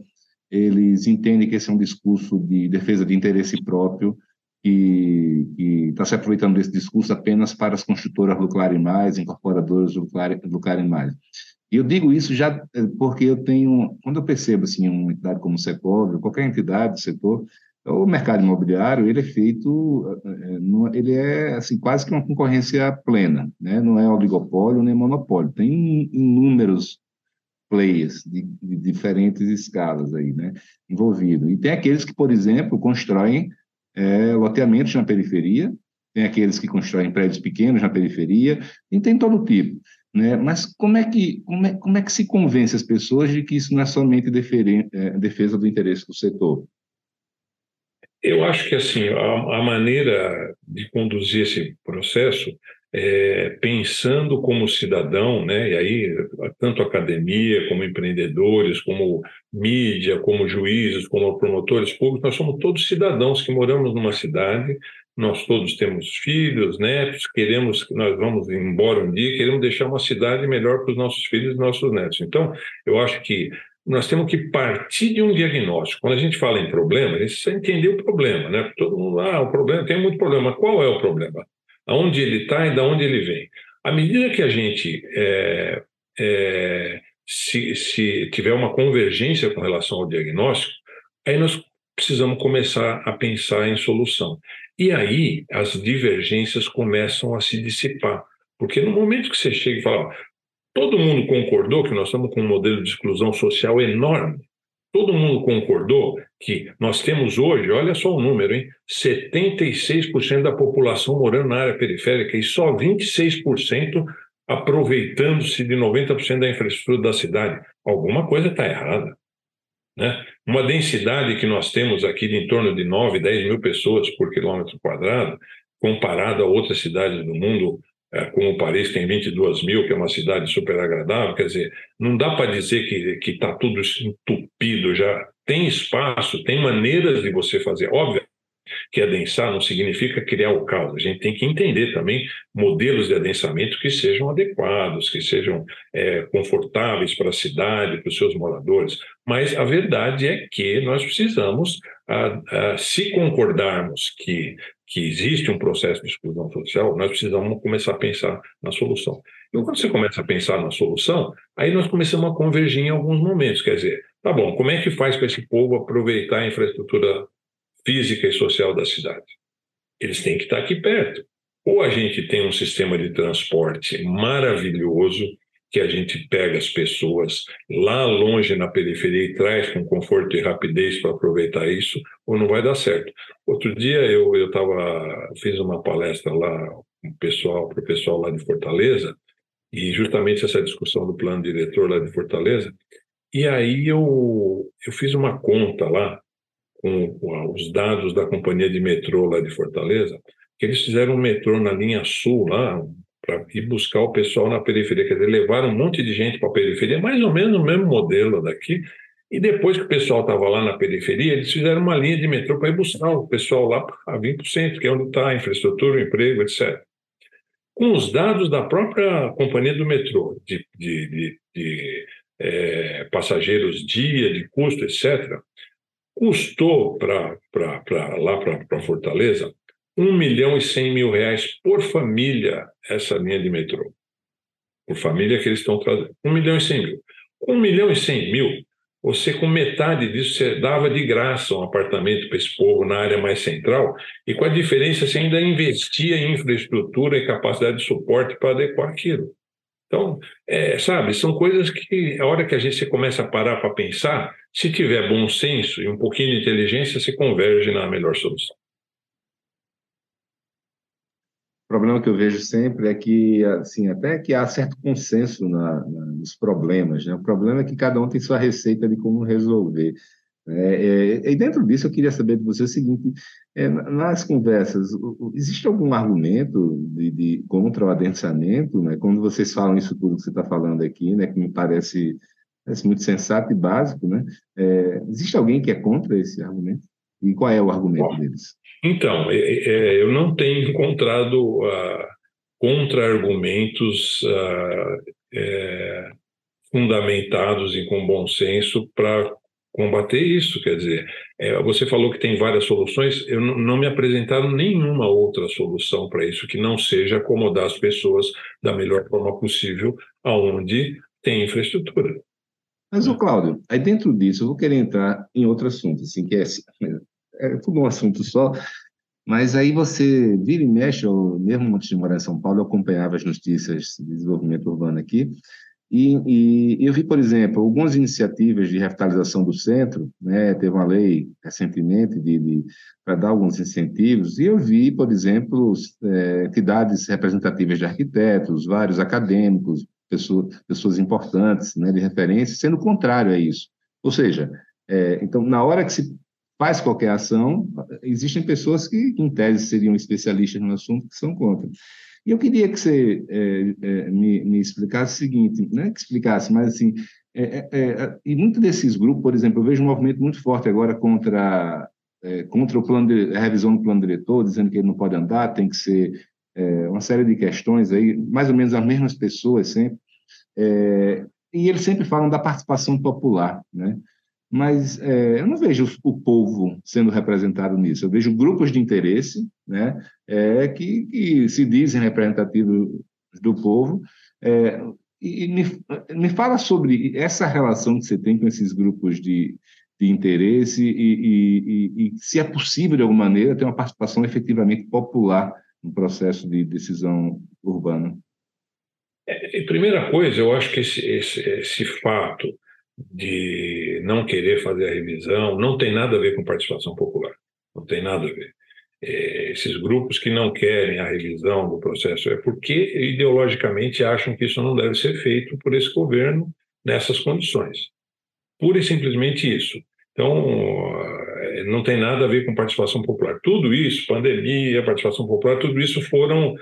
eles entendem que esse é um discurso de defesa de interesse próprio que está se aproveitando desse discurso apenas para as construtoras lucrarem mais, incorporadoras lucrarem, lucrarem mais. E eu digo isso já eh, porque eu tenho, quando eu percebo assim uma entidade como o Secov, qualquer entidade setor, o mercado imobiliário ele é feito, eh, eh, ele é assim quase que uma concorrência plena, né? Não é oligopólio nem monopólio. Tem inúmeros players de, de, diferentes escalas aí, né, envolvido. E tem aqueles que, por exemplo, constroem é, loteamentos na periferia, tem aqueles que constroem prédios pequenos na periferia, e tem todo tipo. Né? Mas como é, que, como, é, como é que se convence as pessoas de que isso não é somente defere, é, defesa do interesse do setor? Eu acho que assim a, a, maneira de conduzir esse processo é, pensando como cidadão, né? E aí tanto academia como empreendedores, como mídia, como juízes, como promotores públicos, nós somos todos cidadãos que moramos numa cidade. Nós todos temos filhos, netos, queremos que nós vamos embora um dia, queremos deixar uma cidade melhor para os nossos filhos e nossos netos. Então, eu acho que nós temos que partir de um diagnóstico. Quando a gente fala em problema, a gente precisa entender o problema, né? Todo mundo, ah, o problema, tem muito problema. Qual é o problema? Aonde ele está e de onde ele vem? À medida que a gente é, é, se, se tiver uma convergência com relação ao diagnóstico, aí nós precisamos começar a pensar em solução. E aí as divergências começam a se dissipar. Porque no momento que você chega e fala, Todo mundo concordou que nós estamos com um modelo de exclusão social enorme. Todo mundo concordou que nós temos hoje, olha só o número, hein? 76% da população morando na área periférica e só 26% aproveitando-se de 90% da infraestrutura da cidade. Alguma coisa está errada. Né? Uma densidade que nós temos aqui de em torno de 9, 10 mil pessoas por quilômetro quadrado, comparado a outras cidades do mundo como Paris tem 22 mil, que é uma cidade super agradável, quer dizer, não dá para dizer que está tudo entupido já. Tem espaço, tem maneiras de você fazer. Óbvio que adensar não significa criar o caos. A gente tem que entender também modelos de adensamento que sejam adequados, que sejam é, confortáveis para a cidade, para os seus moradores. Mas a verdade é que nós precisamos, a, a, se concordarmos que que existe um processo de exclusão social, nós precisamos começar a pensar na solução. E quando você começa a pensar na solução, aí nós começamos a convergir em alguns momentos. Quer dizer, tá bom, como é que faz para esse povo aproveitar a infraestrutura física e social da cidade? Eles têm que estar aqui perto. Ou a gente tem um sistema de transporte maravilhoso, que a gente pega as pessoas lá longe na periferia e traz com conforto e rapidez para aproveitar isso, ou não vai dar certo. Outro dia eu eu tava fiz uma palestra lá um pessoal para o pessoal lá de Fortaleza e justamente essa discussão do plano diretor lá de Fortaleza e aí eu eu fiz uma conta lá com, com os dados da companhia de metrô lá de Fortaleza que eles fizeram um metrô na linha sul lá para ir buscar o pessoal na periferia, quer dizer, levaram um monte de gente para a periferia, mais ou menos o mesmo modelo daqui, e depois que o pessoal estava lá na periferia, eles fizeram uma linha de metrô para ir buscar o pessoal lá a 20%, que é onde está a infraestrutura, o emprego, etc. Com os dados da própria companhia do metrô, de, de, de, de é, passageiros dia, de custo, etc., custou para lá para Fortaleza 1 milhão e 100 mil reais por família essa linha de metrô. Por família que eles estão trazendo. 1 milhão e 100 mil. 1 milhão e 100 mil, você com metade disso, você dava de graça um apartamento para esse povo na área mais central, e com a diferença você ainda investia em infraestrutura e capacidade de suporte para adequar aquilo. Então, é, sabe, são coisas que a hora que a gente começa a parar para pensar, se tiver bom senso e um pouquinho de inteligência, se converge na melhor solução. O problema que eu vejo sempre é que, assim, até que há certo consenso na, na, nos problemas, né? O problema é que cada um tem sua receita de como resolver. É, é, e dentro disso eu queria saber de você o seguinte: é, nas conversas, existe algum argumento de, de, contra o adensamento? Né? Quando vocês falam isso tudo que você está falando aqui, né? Que me parece, parece muito sensato e básico, né? É, existe alguém que é contra esse argumento? E qual é o argumento Bom, deles? Então, é, é, eu não tenho encontrado uh, contra-argumentos uh, é, fundamentados e com bom senso para combater isso. Quer dizer, é, você falou que tem várias soluções, eu não me apresentaram nenhuma outra solução para isso que não seja acomodar as pessoas da melhor forma possível aonde tem infraestrutura. Mas, o Cláudio, aí dentro disso, eu vou querer entrar em outro assunto, assim, que é é tudo um assunto só, mas aí você vira e mexe, eu, mesmo antes de morar em São Paulo, eu acompanhava as notícias de desenvolvimento urbano aqui, e, e eu vi, por exemplo, algumas iniciativas de revitalização do centro, né, teve uma lei recentemente de, de para dar alguns incentivos, e eu vi, por exemplo, é, entidades representativas de arquitetos, vários acadêmicos, pessoas, pessoas importantes, né, de referência, sendo contrário a isso. Ou seja, é, então, na hora que se faz qualquer ação, existem pessoas que, em tese, seriam especialistas no assunto que são contra. E eu queria que você é, é, me, me, explicasse o seguinte, não é que explicasse, mas assim, é, é, é, e muitos desses grupos, por exemplo, eu vejo um movimento muito forte agora contra, contra o plano de, a revisão do plano diretor, dizendo que ele não pode andar, tem que ser uma série de questões aí, mais ou menos as mesmas pessoas sempre, e eles sempre falam da participação popular, né? mas é, eu não vejo o povo sendo representado nisso. Eu vejo grupos de interesse né, é, que, que, se dizem representativos do povo. É, e me, me fala sobre essa relação que você tem com esses grupos de, de interesse e, e, e, e, se é possível, de alguma maneira, ter uma participação efetivamente popular no processo de decisão urbana. É, primeira coisa, eu acho que esse, esse, esse fato de não querer fazer a revisão não tem nada a ver com participação popular. Não tem nada a ver. É, esses grupos que não querem a revisão do processo é porque ideologicamente acham que isso não deve ser feito por esse governo nessas condições. Pura e simplesmente isso. Então, é, não tem nada a ver com participação popular. Tudo isso, pandemia, participação popular, tudo isso foram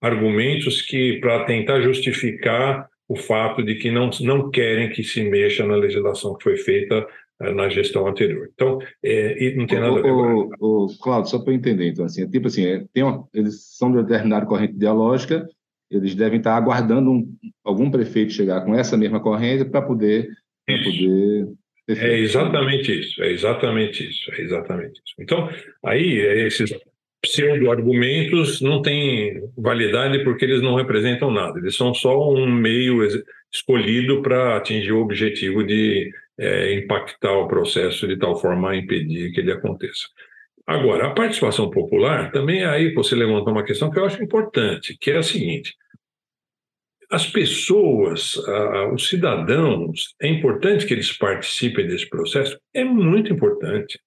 argumentos que, para tentar justificar o fato de que não, não querem que se mexa na legislação que foi feita eh, na gestão anterior. Então, é, não tem nada o, a ver com o, o Claudio, só para eu entender, então, assim, é tipo assim, é, tem uma, eles são de determinada corrente ideológica, eles devem estar aguardando um, algum prefeito chegar com essa mesma corrente para poder, pra poder é exatamente isso, é exatamente isso, é exatamente isso. Então, aí esses pseudo-argumentos não têm validade porque eles não representam nada, eles são só um meio escolhido para atingir o objetivo de é, impactar o processo de tal forma a impedir que ele aconteça. Agora, a participação popular, também aí você levanta uma questão que eu acho importante, que é a seguinte: as pessoas, os cidadãos, é importante que eles participem desse processo? É muito importante.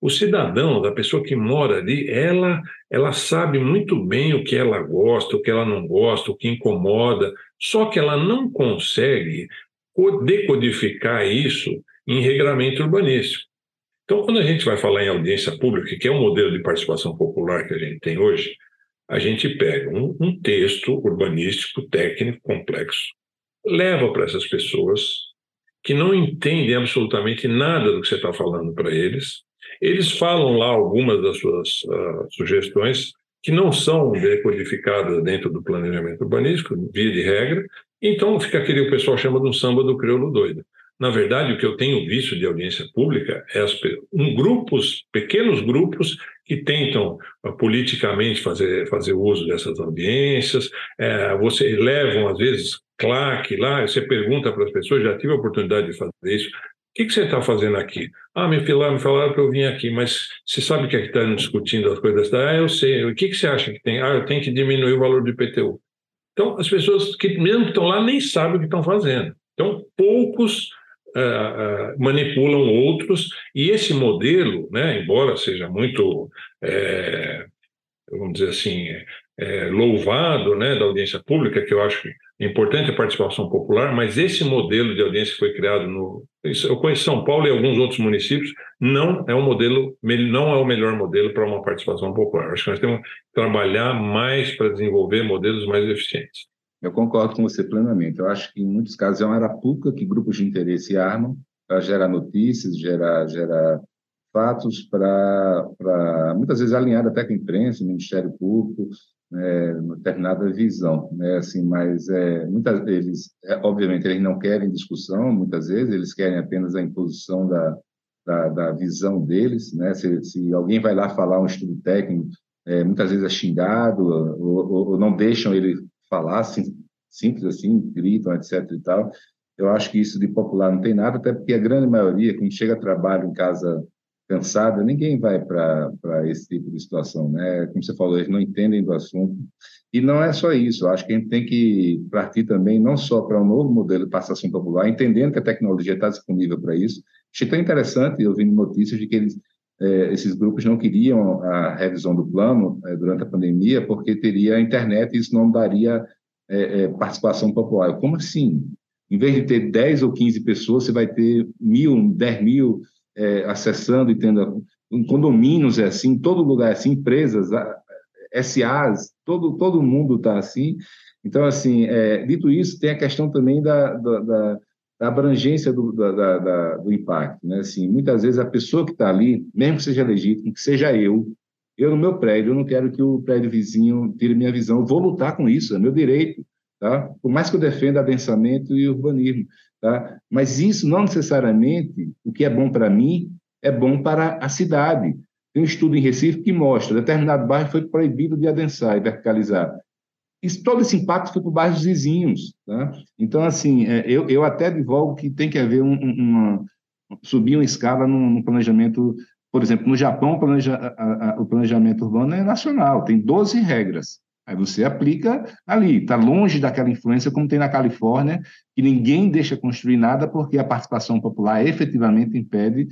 O cidadão, da pessoa que mora ali, ela, ela sabe muito bem o que ela gosta, o que ela não gosta, o que incomoda, só que ela não consegue decodificar isso em regramento urbanístico. Então, quando a gente vai falar em audiência pública, que é o um modelo de participação popular que a gente tem hoje, a gente pega um, um texto urbanístico, técnico, complexo, leva para essas pessoas que não entendem absolutamente nada do que você está falando para eles, eles falam lá algumas das suas uh, sugestões que não são decodificadas dentro do planejamento urbanístico, via de regra, então fica aquele que o pessoal chama de um samba do crioulo doido. Na verdade, o que eu tenho visto de audiência pública é as, um grupos, pequenos grupos que tentam uh, politicamente fazer, fazer uso dessas audiências. É, você levam, às vezes, claque lá, você pergunta para as pessoas, já tive a oportunidade de fazer isso, que, que você está fazendo aqui? Ah, me falaram, me falaram que eu vim aqui, mas você sabe que é que está discutindo as coisas? Ah, eu sei. O que, que você acha que tem? Ah, eu tenho que diminuir o valor do IPTU. Então, as pessoas que mesmo que estão lá nem sabem o que estão fazendo. Então, poucos uh, uh, manipulam outros, e esse modelo, né, embora seja muito, é, vamos dizer assim, é, louvado né, da audiência pública, que eu acho importante a participação popular, mas esse modelo de audiência que foi criado no. Eu conheço São Paulo e alguns outros municípios, não é um modelo, não é o melhor modelo para uma participação popular. Acho que nós temos que trabalhar mais para desenvolver modelos mais eficientes. Eu concordo com você plenamente. Eu acho que em muitos casos é uma arapuca que grupos de interesse armam para gerar notícias, gerar, gerar fatos, para, muitas vezes alinhar até com a imprensa, o Ministério Público, né, determinada visão, né, assim, mas é, muitas vezes, é, obviamente, eles não querem discussão, muitas vezes, eles querem apenas a imposição da, da, da visão deles, né, se, se, alguém vai lá falar um estudo técnico, é, muitas vezes é xingado, ou, ou, ou não deixam ele falar, assim, simples assim, gritam, etc e tal, eu acho que isso de popular não tem nada, até porque a grande maioria, quem chega a trabalho em casa cansada, ninguém vai para esse tipo de situação, né? Como você falou, eles não entendem do assunto. E não é só isso, eu acho que a gente tem que partir também não só para um novo modelo de participação popular, entendendo que a tecnologia está disponível para isso. Achei tão interessante ouvindo notícias de que eles, é, esses grupos não queriam a revisão do plano é, durante a pandemia porque teria a internet e isso não daria é, é participação popular. Como assim? Em vez de ter 10 ou 15 pessoas, você vai ter mil, 10 mil é, acessando e tendo. Condomínios é assim, todo lugar é assim, empresas. É, SAs, todo, todo mundo está assim. Então, assim, dito isso, tem a questão também da, da, da, da abrangência do, da, da, do impacto. Né? Assim, muitas vezes a pessoa que está ali, mesmo que seja legítimo, que seja eu, eu no meu prédio, eu não quero que o prédio vizinho tire minha visão, eu vou lutar com isso, é meu direito, tá? por mais que eu defenda adensamento e urbanismo. Tá? Mas isso não necessariamente, o que é bom para mim, é bom para a cidade. Tem um estudo em Recife que mostra determinado bairro foi proibido de adensar e verticalizar. Isso, todo esse impacto foi para bairros vizinhos. Tá? Então, assim, é, eu, eu até divulgo que tem que haver um, uma, subir uma escala no, no, planejamento. Por exemplo, no Japão, o, planeja, a, a, o planejamento urbano é nacional, tem 12 regras. Aí você aplica ali, está longe daquela influência como tem na Califórnia, que ninguém deixa construir nada porque a participação popular efetivamente impede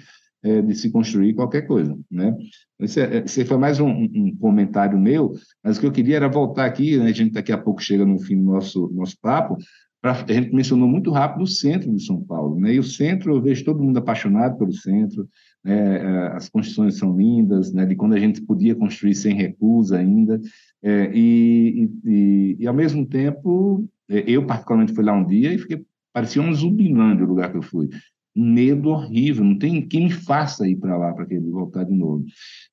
é, de se construir qualquer coisa, né? Esse, é, esse foi mais um, um, comentário meu, mas o que eu queria era voltar aqui, né? a gente daqui a pouco chega no fim do nosso, nosso papo, pra, a gente mencionou muito rápido o centro de São Paulo, né? E o centro, eu vejo todo mundo apaixonado pelo centro, né? É, as construções são lindas, né? De quando a gente podia construir sem recusa ainda, é, e, e, e, ao mesmo tempo, é, eu particularmente fui lá um dia e fiquei, parecia um zumbilândia o lugar que eu fui medo horrível, não tem quem me faça ir para lá para ele voltar de novo.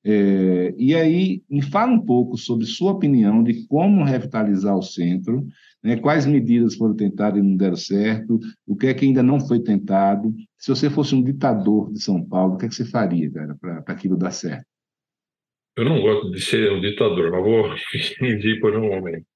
É, e aí, me fala um pouco sobre sua opinião de como revitalizar o centro, né, quais medidas foram tentadas e não deram certo, o que é que ainda não foi tentado. Se você fosse um ditador de São Paulo, o que é que você faria, para aquilo dar certo? Eu não gosto de ser um ditador, mas vou fingir por um momento.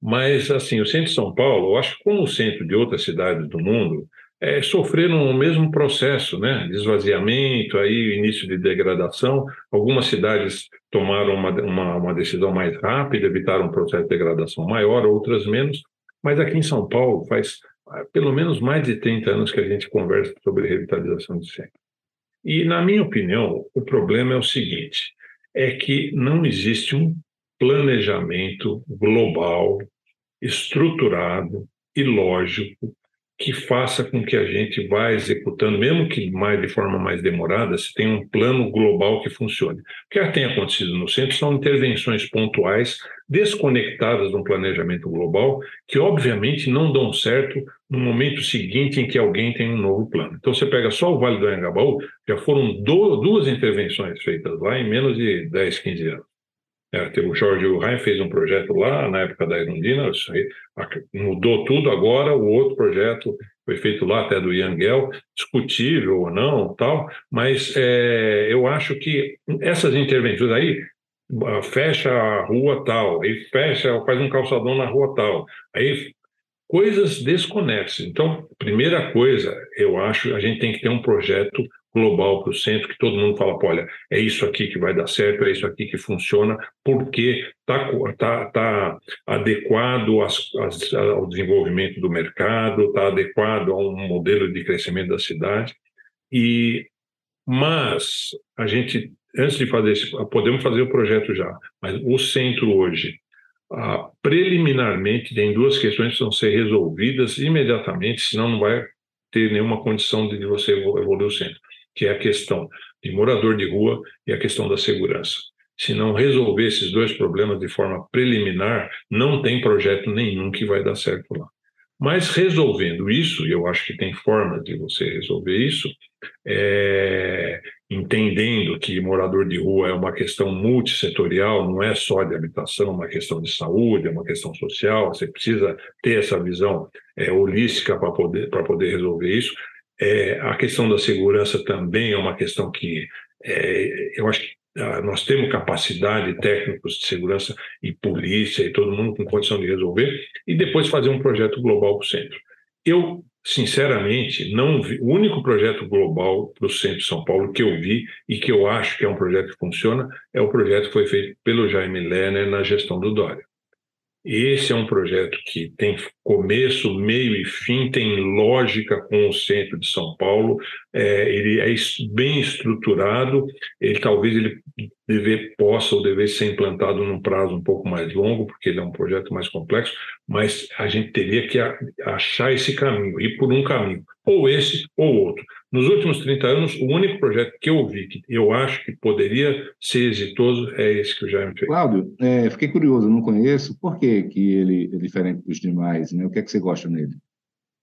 Mas, assim, o centro de São Paulo, eu acho que como o centro de outras cidades do mundo, é, sofreram o mesmo processo, né? esvaziamento, aí início de degradação. Algumas cidades tomaram uma, uma, uma, decisão mais rápida, evitaram um processo de degradação maior, outras menos. Mas aqui em São Paulo faz ah, pelo menos mais de 30 anos que a gente conversa sobre revitalização de centro. E, na minha opinião, o problema é o seguinte: é que não existe um planejamento global, estruturado e lógico que faça com que a gente vá executando, mesmo que mais de forma mais demorada, se tem um plano global que funcione. O que tem acontecido no centro são intervenções pontuais, desconectadas de um planejamento global, que obviamente não dão certo no momento seguinte em que alguém tem um novo plano. Então você pega só o Vale do Anhangabaú, já foram duas intervenções feitas lá em menos de 10, 15 anos. É, o Jorge Ryan fez um projeto lá na época da Irundina, mudou tudo agora. O outro projeto foi feito lá até do Yangel, discutível ou não, tal. Mas é, eu acho que essas intervenções aí fecha a rua tal, aí fecha, faz um calçadão na rua tal, aí coisas desconexas. Então, primeira coisa, eu acho, a gente tem que ter um projeto global para o centro, que todo mundo fala, olha, é isso aqui que vai dar certo, é isso aqui que funciona, porque está tá, tá adequado às, às, ao desenvolvimento do mercado, está adequado a um modelo de crescimento da cidade. E mas a gente, antes de fazer esse, podemos fazer o projeto já, mas o centro hoje, ah, preliminarmente, tem duas questões que precisam ser resolvidas imediatamente, senão não vai ter nenhuma condição de você evoluir o centro que é a questão de morador de rua e a questão da segurança. Se não resolver esses dois problemas de forma preliminar, não tem projeto nenhum que vai dar certo lá. Mas resolvendo isso, e eu acho que tem forma de você resolver isso, é, entendendo que morador de rua é uma questão multissetorial, não é só de habitação, é uma questão de saúde, é uma questão social, você precisa ter essa visão é, holística para poder, poder resolver isso. É, a questão da segurança também é uma questão que é, eu acho que ah, nós temos capacidade, técnicos de segurança e polícia e todo mundo com condição de resolver, e depois fazer um projeto global para o centro. Eu, sinceramente, não vi. O único projeto global para o centro de São Paulo que eu vi e que eu acho que é um projeto que funciona é o projeto que foi feito pelo Jaime Lerner na gestão do Dória. Esse é um projeto que tem começo, meio e fim, tem lógica com o centro de São Paulo, é, ele é bem estruturado, ele talvez ele deve, possa ou deve ser implantado num prazo um pouco mais longo, porque ele é um projeto mais complexo, mas a gente teria que achar esse caminho, ir por um caminho. Ou esse ou outro. Nos últimos 30 anos, o único projeto que eu vi que eu acho que poderia ser exitoso é esse que o Jaime fez. Cláudio, é, fiquei curioso, não conheço. Por que, que ele é diferente dos demais? Né? O que é que você gosta nele?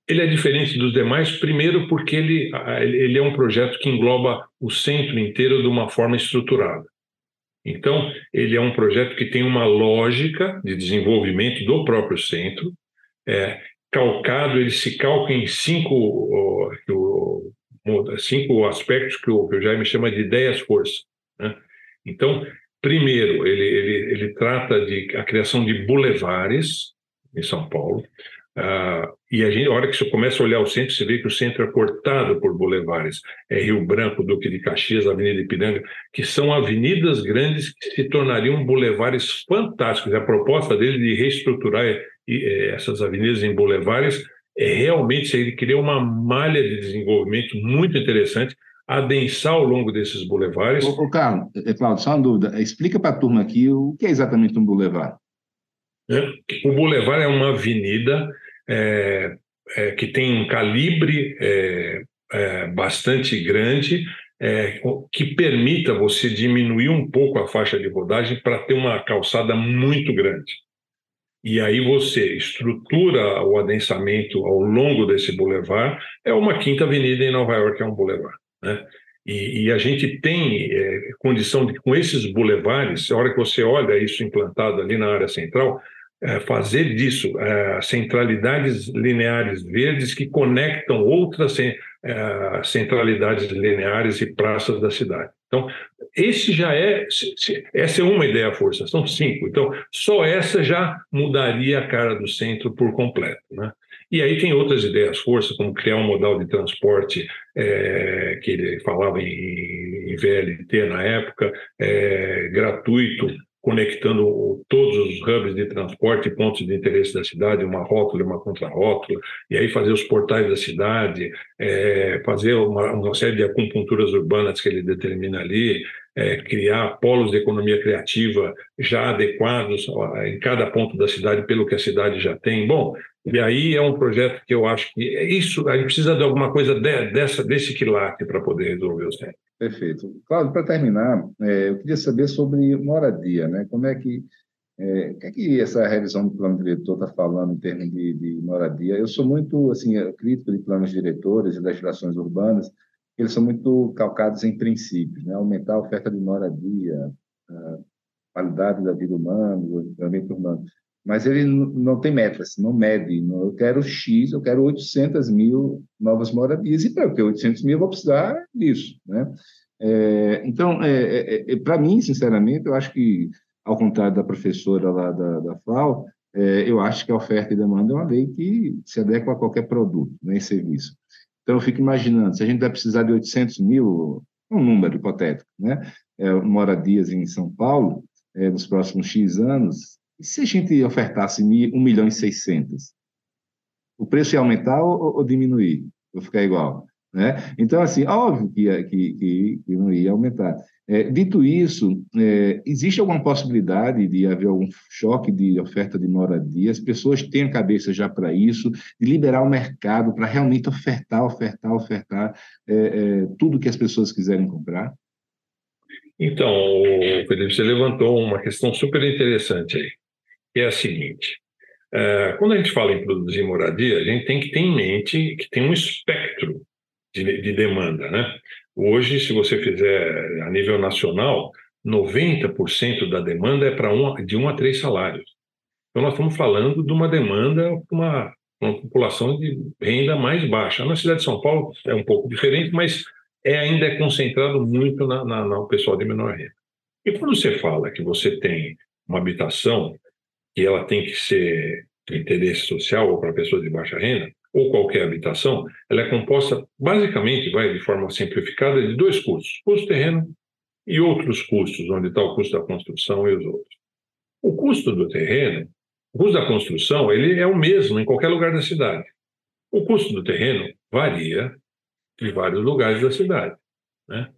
Ele é diferente dos demais, primeiro porque ele, ele é um projeto que engloba o centro inteiro de uma forma estruturada. Então, ele é um projeto que tem uma lógica de desenvolvimento do próprio centro, é, calcado, ele se calca em cinco, cinco aspectos que o, Jaime chama de ideias-força. Né? Então, primeiro, ele, ele, ele trata de a criação de bulevares em São Paulo, Uh, e a gente, a hora que você começa a olhar o centro, você vê que o centro é cortado por bulevares. É Rio Branco, Duque de Caxias, Avenida Ipiranga, que são avenidas grandes que se tornariam bulevares fantásticos. A proposta dele de reestruturar eh, essas avenidas em bulevares é realmente ele criar uma malha de desenvolvimento muito interessante, adensar ao longo desses bulevares. Ô, ô Carlos, eh, Claudio, só uma dúvida. Explica para a turma aqui o que é exatamente um bulevar. É, o bulevar é uma avenida é, é, que tem um calibre é, é, bastante grande, é, que permita você diminuir um pouco a faixa de rodagem para ter uma calçada muito grande. E aí você estrutura o adensamento ao longo desse bulevar, é uma quinta avenida em Nova York, é um bulevar. Né? E, e, a gente tem é, condição de, com esses bulevares, a hora que você olha isso implantado ali na área central, é, fazer disso é, centralidades lineares verdes que conectam outras é, centralidades lineares e praças da cidade. Então, esse já é, essa é uma ideia força, são cinco. Então, só essa já mudaria a cara do centro por completo. Né? E aí tem outras ideias força, como criar um modal de transporte é, que ele falava em, em VLT na época, é, gratuito, conectando todos os hubs de transporte e pontos de interesse da cidade, uma rótula e uma contrarótula, e aí fazer os portais da cidade, é, fazer uma, uma, série de acupunturas urbanas que ele determina ali, é, criar polos de economia criativa já adequados em cada ponto da cidade pelo que a cidade já tem. Bom, e aí é um projeto que eu acho que é isso, a gente precisa de alguma coisa de, dessa, desse quilate para poder resolver os temas. Perfeito. Cláudio, para terminar, é, eu queria saber sobre moradia, né? Como é que, é, que, é que essa revisão do plano diretor está falando em termos de, de, moradia? Eu sou muito assim crítico de planos diretores e legislações urbanas, eles são muito calcados em princípios, né? Aumentar a oferta de moradia, a qualidade da vida humana, o ambiente urbano mas ele não tem metas, não mede. Eu quero X, eu quero 800 mil novas moradias, e para eu ter 800 mil eu vou precisar disso. Né? É, então, é, é, é para mim, sinceramente, eu acho que, ao contrário da professora lá da, da FAO, é, eu acho que a oferta e demanda é uma lei que se adequa a qualquer produto nem serviço. Então, eu fico imaginando, se a gente vai precisar de 800 mil, um número hipotético, né? É, moradias em São Paulo, nos próximos X anos, e se a gente ofertasse 1 milhão e 600? O preço ia aumentar ou, ou diminuir? Ou ficar igual? Né? Então, assim, óbvio que, que, que, que não ia aumentar. É, dito isso, é, existe alguma possibilidade de haver algum choque de oferta de moradia? As pessoas têm a cabeça já para isso, de liberar o mercado para realmente ofertar, ofertar, ofertar é, é, tudo que as pessoas quiserem comprar? Então, Felipe, você levantou uma questão super interessante aí é a seguinte: é, quando a gente fala em produzir moradia, a gente tem que ter em mente que tem um espectro de, de demanda. Né? Hoje, se você fizer a nível nacional, 90% da demanda é para um, de um a três salários. Então, nós estamos falando de uma demanda para uma, uma população de renda mais baixa. Na cidade de São Paulo é um pouco diferente, mas é, ainda é concentrado muito na, na, no pessoal de menor renda. E quando você fala que você tem uma habitação que ela tem que ser de interesse social ou para pessoas de baixa renda, ou qualquer habitação, ela é composta, basicamente, vai de forma simplificada, de dois custos: custo terreno e outros custos, onde está o custo da construção e os outros. O custo do terreno, o custo da construção, ele é o mesmo em qualquer lugar da cidade. O custo do terreno varia em vários lugares da cidade. Né?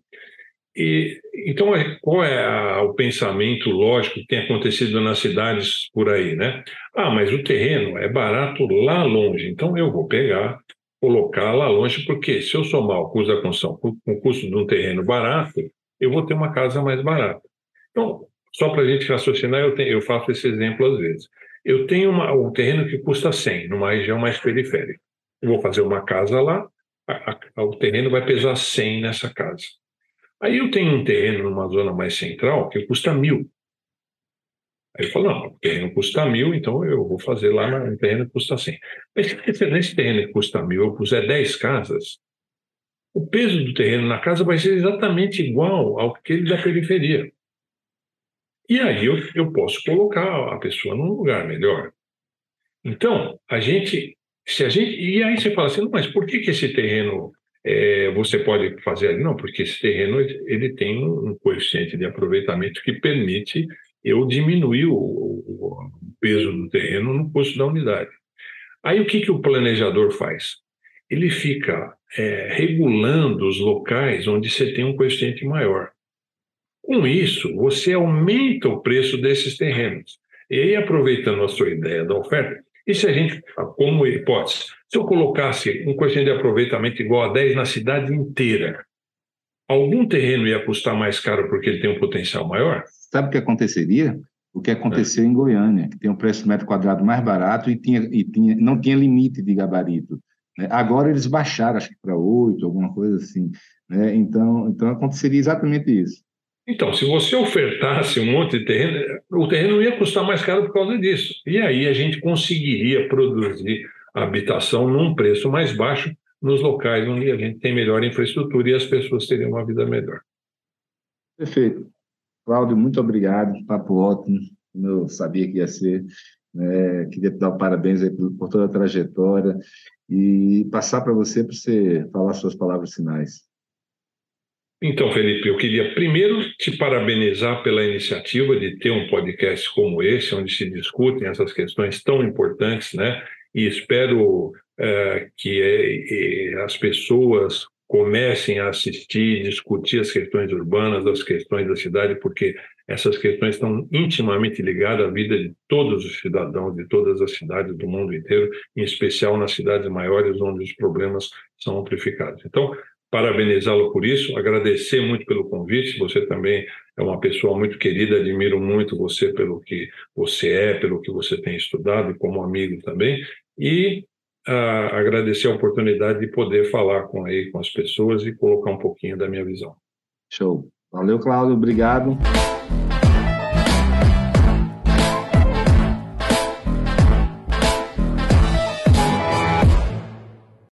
E, então, é, qual é a, o pensamento lógico que tem acontecido nas cidades por aí, né? Ah, mas o terreno é barato lá longe, então eu vou pegar colocar lá longe, porque se eu somar o custo da construção com o custo de um terreno barato, eu vou ter uma casa mais barata. Então, só para a gente raciocinar, eu, tenho, eu, faço esse exemplo às vezes. Eu tenho uma, um terreno que custa 100, numa região mais periférica. Eu vou fazer uma casa lá, a, a, o terreno vai pesar 100 nessa casa. Aí eu tenho um terreno numa zona mais central que custa mil. Aí eu falo, não, o terreno custa mil, então eu vou fazer lá no terreno que custa 100. Mas se nesse terreno que custa mil eu puser 10 casas, o peso do terreno na casa vai ser exatamente igual ao que ele da periferia. E aí eu, eu posso colocar a pessoa num lugar melhor. Então, a gente, se a gente, e aí você fala assim, mas por que, que esse terreno é, você pode fazer ali? Não, porque esse terreno ele tem um coeficiente de aproveitamento que permite eu diminuir o, o peso do terreno no custo da unidade. Aí o que, que o planejador faz? Ele fica é, regulando os locais onde você tem um coeficiente maior. Com isso, você aumenta o preço desses terrenos. E aí, aproveitando a sua ideia da oferta, e se a gente, como hipótese, se eu colocasse um coeficiente de aproveitamento igual a 10 na cidade inteira, algum terreno ia custar mais caro porque ele tem um potencial maior? Sabe o que aconteceria? O que aconteceu é. em Goiânia, que tem um preço de metro quadrado mais barato e, tinha, e tinha, não tinha limite de gabarito. Né? Agora eles baixaram, acho que para 8, alguma coisa assim. Né? Então, então aconteceria exatamente isso. Então, se você ofertasse um monte de terreno, o terreno ia custar mais caro por causa disso. E aí a gente conseguiria produzir habitação num preço mais baixo nos locais onde a gente tem melhor infraestrutura e as pessoas teriam uma vida melhor. Perfeito. Cláudio, muito obrigado. Papo ótimo. Eu sabia que ia ser. É, queria te dar parabéns por toda a trajetória e passar para você para você falar suas palavras finais. Então, Felipe, eu queria primeiro te parabenizar pela iniciativa de ter um podcast como esse, onde se discutem essas questões tão importantes, né? E espero é, que é, as pessoas comecem a assistir, discutir as questões urbanas, as questões da cidade, porque essas questões estão intimamente ligadas à vida de todos os cidadãos de todas as cidades do mundo inteiro, em especial nas cidades maiores, onde os problemas são amplificados. Então, parabenizá-lo por isso, agradecer muito pelo convite. Você também é uma pessoa muito querida, admiro muito você pelo que você é, pelo que você tem estudado e como amigo também. E uh, agradecer a oportunidade de poder falar com aí com as pessoas e colocar um pouquinho da minha visão. Show. Valeu, Cláudio. Obrigado.